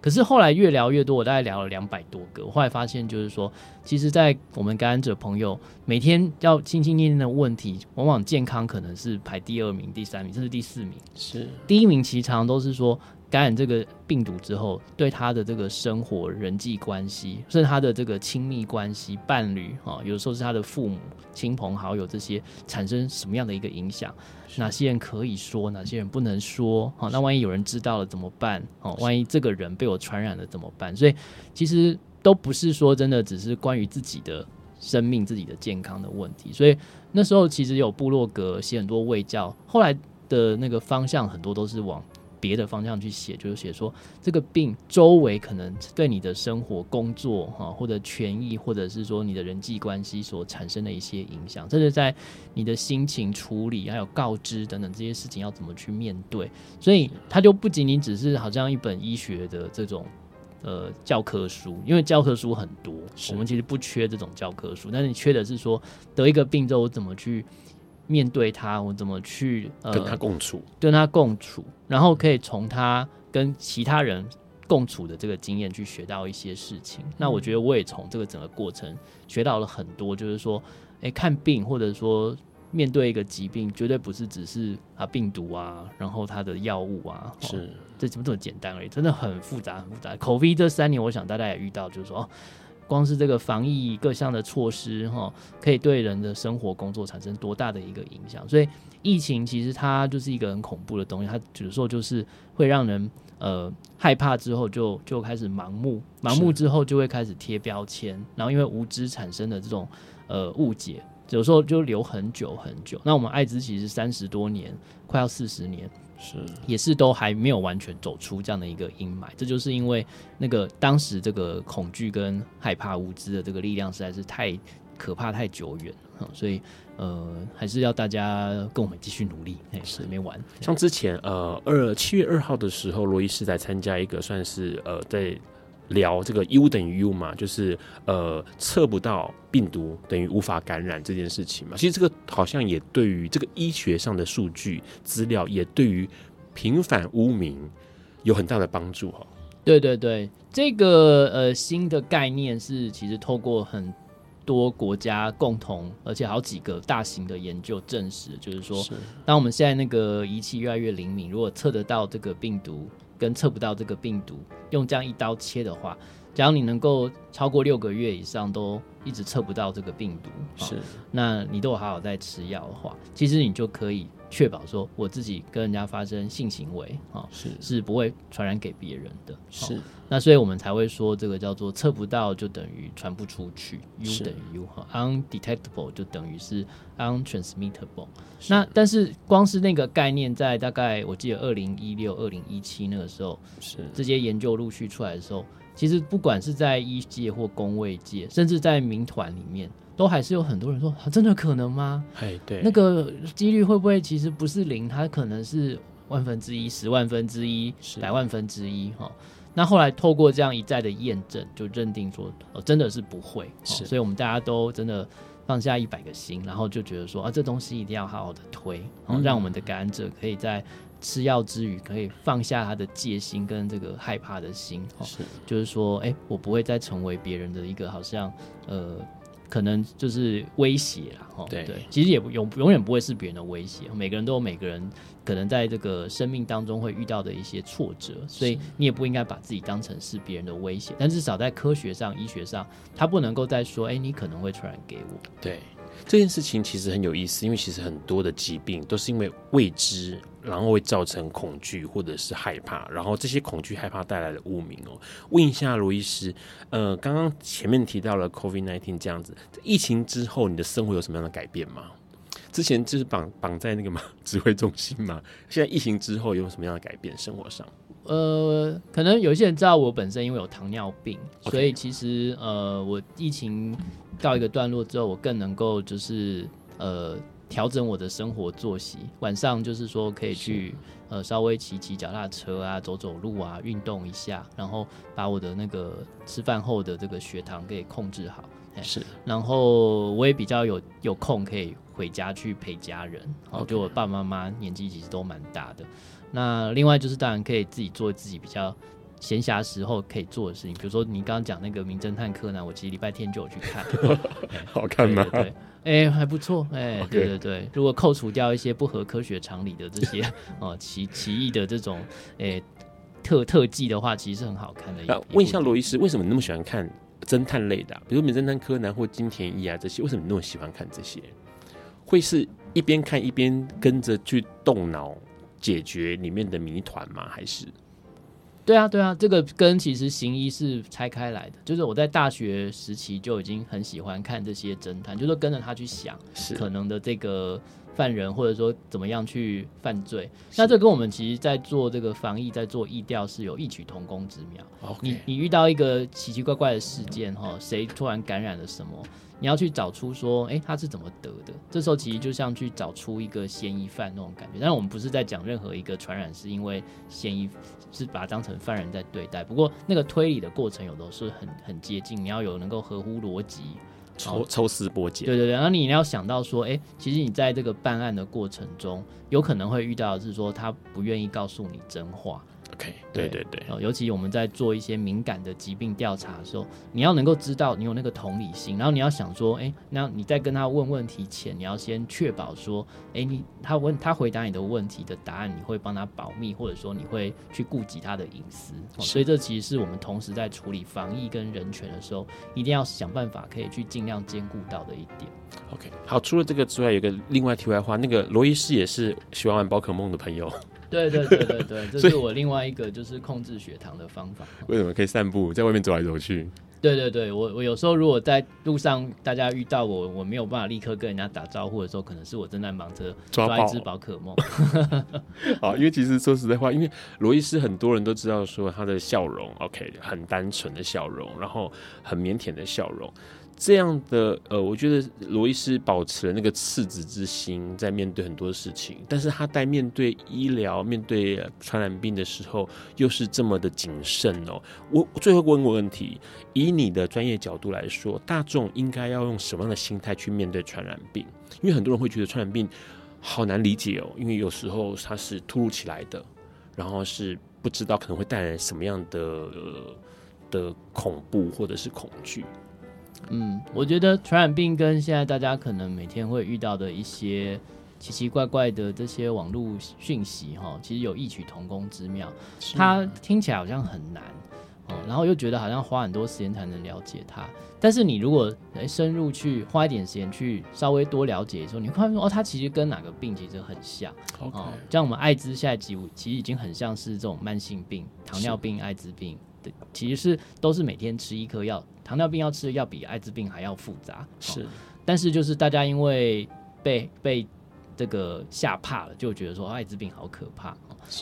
可是后来越聊越多，我大概聊了两百多个。我后来发现，就是说，其实，在我们感染者朋友每天要心心念念的问题，往往健康可能是排第二名、第三名，甚至第四名。是第一名，其实常常都是说。感染这个病毒之后，对他的这个生活、人际关系，甚至他的这个亲密关系、伴侣，哈，有的时候是他的父母、亲朋好友这些，产生什么样的一个影响？哪些人可以说，哪些人不能说？好，那万一有人知道了怎么办？哦，万一这个人被我传染了怎么办？所以其实都不是说真的，只是关于自己的生命、自己的健康的问题。所以那时候其实有部落格写很多卫教，后来的那个方向很多都是往。别的方向去写，就是写说这个病周围可能对你的生活、工作哈，或者权益，或者是说你的人际关系所产生的一些影响，这是在你的心情处理，还有告知等等这些事情要怎么去面对。所以它就不仅仅只是好像一本医学的这种呃教科书，因为教科书很多，我们其实不缺这种教科书，但是你缺的是说得一个病之后怎么去。面对他，我怎么去、呃、跟他共处？跟他共处，然后可以从他跟其他人共处的这个经验去学到一些事情。嗯、那我觉得我也从这个整个过程学到了很多，就是说，哎、欸，看病或者说面对一个疾病，绝对不是只是啊病毒啊，然后他的药物啊，是这怎么这么简单而已？真的很复杂，很复杂。COVID 这三年，我想大家也遇到，就是说。光是这个防疫各项的措施，哈，可以对人的生活工作产生多大的一个影响？所以疫情其实它就是一个很恐怖的东西，它有时候就是会让人呃害怕，之后就就开始盲目，盲目之后就会开始贴标签，然后因为无知产生的这种呃误解，有时候就留很久很久。那我们艾滋其实三十多年，快要四十年。是，也是都还没有完全走出这样的一个阴霾，这就是因为那个当时这个恐惧跟害怕无知的这个力量实在是太可怕、太久远了，所以呃，还是要大家跟我们继续努力，哎是没完。像之前呃二七月二号的时候，罗伊是在参加一个算是呃在。聊这个 U 等于 U 嘛，就是呃测不到病毒等于无法感染这件事情嘛。其实这个好像也对于这个医学上的数据资料，也对于平反污名有很大的帮助哈。对对对，这个呃新的概念是其实透过很多国家共同，而且好几个大型的研究证实，就是说，是当我们现在那个仪器越来越灵敏，如果测得到这个病毒。跟测不到这个病毒，用这样一刀切的话，假如你能够超过六个月以上都一直测不到这个病毒，是，那你都有好好在吃药的话，其实你就可以确保说我自己跟人家发生性行为啊，是是不会传染给别人的。是，那所以我们才会说这个叫做测不到就等于传不出去，U 等于 U 哈，undetectable 就等于是 untransmittable。那但是光是那个概念，在大概我记得二零一六、二零一七那个时候，是这些研究陆续出来的时候，其实不管是在医界或工卫界，甚至在民团里面。都还是有很多人说，啊、真的可能吗？哎，对，那个几率会不会其实不是零？它可能是万分之一、十万分之一、百万分之一哈。那后来透过这样一再的验证，就认定说，哦，真的是不会。是，所以我们大家都真的放下一百个心，然后就觉得说，啊，这东西一定要好好的推，然后让我们的感染者可以在吃药之余，可以放下他的戒心跟这个害怕的心。是，就是说，哎、欸，我不会再成为别人的一个好像呃。可能就是威胁了，哈，对，其实也不永永远不会是别人的威胁。每个人都有每个人可能在这个生命当中会遇到的一些挫折，所以你也不应该把自己当成是别人的威胁。但至少在科学上、医学上，他不能够再说，哎、欸，你可能会传染给我。对，这件事情其实很有意思，因为其实很多的疾病都是因为未知。然后会造成恐惧或者是害怕，然后这些恐惧害怕带来的污名哦。问一下罗医师，呃，刚刚前面提到了 COVID-19 这样子，疫情之后你的生活有什么样的改变吗？之前就是绑绑在那个嘛指挥中心嘛，现在疫情之后有什么样的改变？生活上？呃，可能有些人知道我本身因为有糖尿病，Okay. 所以其实呃，我疫情告一个段落之后，我更能够就是呃。调整我的生活作息，晚上就是说可以去呃稍微骑骑脚踏车啊，走走路啊，运动一下，然后把我的那个吃饭后的这个血糖给控制好。是，然后我也比较有有空可以回家去陪家人。然后就我爸爸妈妈年纪其实都蛮大的。那另外就是当然可以自己做自己比较闲暇时候可以做的事情，比如说你刚刚讲那个名侦探柯南，我其实礼拜天就有去看，好看吗？对。哎、欸，还不错，哎.对对对，如果扣除掉一些不合科学常理的这些 哦奇奇异的这种哎、欸、特特技的话，其实是很好看的问一下罗医师，为什么你那么喜欢看侦探类的、啊？比如名侦探柯南或金田一啊这些，为什么你那么喜欢看这些？会是一边看一边跟着去动脑解决里面的谜团吗？还是？对啊，对啊，这个跟其实行医是拆开来的。就是我在大学时期就已经很喜欢看这些侦探，就是跟着他去想可能的这个犯人，或者说怎么样去犯罪。那这跟我们其实，在做这个防疫，在做疫调是有异曲同工之妙。你你遇到一个奇奇怪怪的事件，哈，谁突然感染了什么？你要去找出说，哎，他是怎么得的？这时候其实就像去找出一个嫌疑犯那种感觉。但是我们不是在讲任何一个传染是因为嫌疑。是把它当成犯人在对待，不过那个推理的过程有的是很很接近，你要有能够合乎逻辑，抽抽丝剥茧。对对对，然后你要想到说，哎、欸，其实你在这个办案的过程中，有可能会遇到的是说他不愿意告诉你真话。OK，对对对，尤其我们在做一些敏感的疾病调查的时候，你要能够知道你有那个同理心，然后你要想说，哎、欸，那你在跟他问问题前，你要先确保说，哎、欸，你他问他回答你的问题的答案，你会帮他保密，或者说你会去顾及他的隐私。所以这其实是我们同时在处理防疫跟人权的时候，一定要想办法可以去尽量兼顾到的一点。OK，好，除了这个之外，有个另外题外话，那个罗医师也是喜欢玩宝可梦的朋友。对对对对对，这是我另外一个就是控制血糖的方法。为什么可以散步，在外面走来走去？对对对，我我有时候如果在路上大家遇到我，我没有办法立刻跟人家打招呼的时候，可能是我正在忙着抓一只宝可梦。好，因为其实说实在话，因为罗伊斯很多人都知道说他的笑容，OK，很单纯的笑容，然后很腼腆的笑容。这样的呃，我觉得罗医师保持了那个赤子之心，在面对很多事情，但是他在面对医疗、面对传染病的时候，又是这么的谨慎哦。我最后问个问题：以你的专业角度来说，大众应该要用什么样的心态去面对传染病？因为很多人会觉得传染病好难理解哦，因为有时候它是突如其来的，然后是不知道可能会带来什么样的、呃、的恐怖或者是恐惧。嗯，我觉得传染病跟现在大家可能每天会遇到的一些奇奇怪怪的这些网络讯息，哈，其实有异曲同工之妙。它听起来好像很难，哦，然后又觉得好像花很多时间才能了解它。但是你如果深入去花一点时间去稍微多了解的时候，你会发现哦，它其实跟哪个病其实很像。哦，像我们艾滋现在其实其实已经很像是这种慢性病，糖尿病、艾滋病的，其实是都是每天吃一颗药。糖尿病要吃的药比艾滋病还要复杂。是，哦，但是就是大家因为被被这个吓怕了，就觉得说艾滋病好可怕。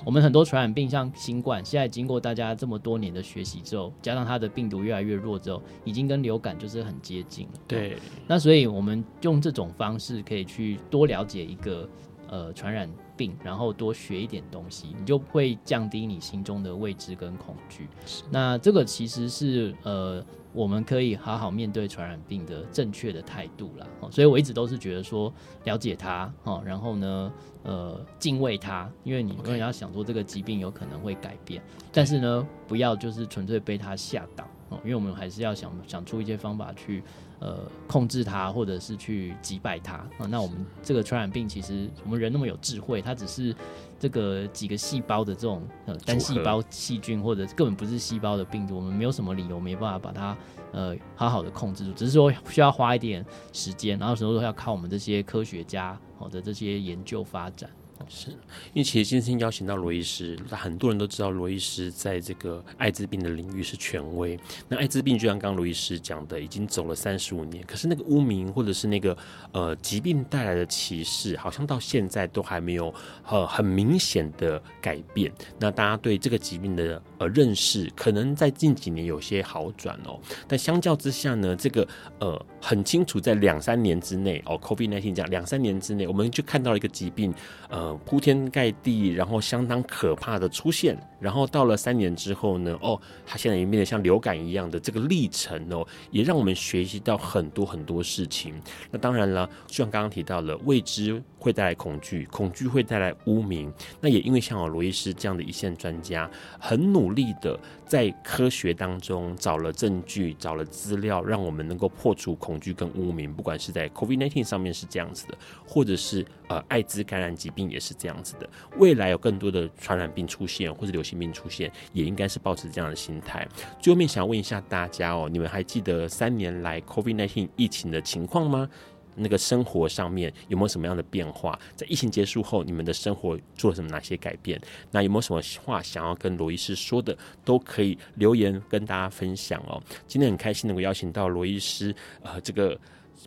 我们很多传染病，像新冠，现在经过大家这么多年的学习之后，加上它的病毒越来越弱之后，已经跟流感就是很接近了。对，那所以我们用这种方式可以去多了解一个呃传染病，然后多学一点东西，你就会降低你心中的未知跟恐惧。那这个其实是呃。我们可以好好面对传染病的正确的态度啦，所以我一直都是觉得说了解它，哦然后呢，呃，敬畏它，因为你永远要想说这个疾病有可能会改变，但是呢，不要就是纯粹被它吓倒，因为我们还是要想想出一些方法去。呃，控制它，或者是去击败它啊。那我们这个传染病，其实我们人那么有智慧，它只是这个几个细胞的这种呃单细胞细菌，或者根本不是细胞的病毒，我们没有什么理由没办法把它呃好好的控制住，只是说需要花一点时间，然后时候要靠我们这些科学家好的这些研究发展。是，因为其实今天邀请到罗医师，很多人都知道罗医师在这个艾滋病的领域是权威。那艾滋病就像刚罗医师讲的，已经走了三十五年，可是那个污名或者是那个呃疾病带来的歧视，好像到现在都还没有呃很明显的改变。那大家对这个疾病的呃认识，可能在近几年有些好转哦。但相较之下呢，这个呃很清楚，在两三年之内哦，COVID-19 讲两三年之内，我们就看到了一个疾病呃。铺天盖地，然后相当可怕的出现，然后到了三年之后呢，哦，它现在也变得像流感一样的这个历程哦，也让我们学习到很多很多事情。那当然了，就像刚刚提到了，未知会带来恐惧，恐惧会带来污名。那也因为像罗医师这样的一线专家，很努力的在科学当中找了证据，找了资料，让我们能够破除恐惧跟污名。不管是在 COVID-19 上面是这样子的，或者是呃艾滋感染疾病也是这样子的。未来有更多的传染病出现，或者流行病出现，也应该是保持这样的心态。最后面想问一下大家哦，你们还记得三年来 COVID-19 疫情的情况吗？那个生活上面有没有什么样的变化？在疫情结束后，你们的生活做了什么哪些改变？那有没有什么话想要跟罗医师说的，都可以留言跟大家分享哦。今天很开心能够邀请到罗医师，呃，这个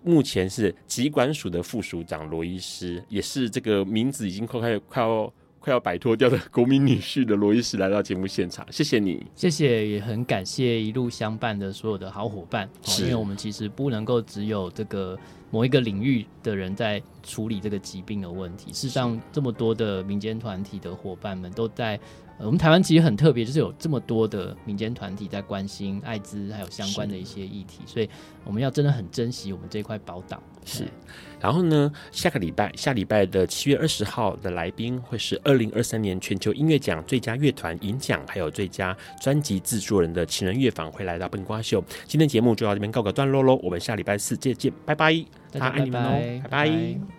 目前是疾管署的副署长罗医师，也是这个名字已经快快快要快要摆脱掉的国民女婿的罗伊斯来到节目现场，谢谢你，谢谢，也很感谢一路相伴的所有的好伙伴，是因为我们其实不能够只有这个。某一个领域的人在处理这个疾病的问题，事实上，这么多的民间团体的伙伴们都在。我们台湾其实很特别，就是有这么多的民间团体在关心艾滋还有相关的一些议题，所以我们要真的很珍惜我们这块宝岛。是，然后呢，下个礼拜，下礼拜的七月二十号的来宾会是二零二三年全球音乐奖最佳乐团银奖，还有最佳专辑制作人的情人乐坊会来到笨瓜秀。今天节目就到这边告个段落喽，我们下礼拜四再见，拜拜，大家爱你们哦，拜拜。拜拜。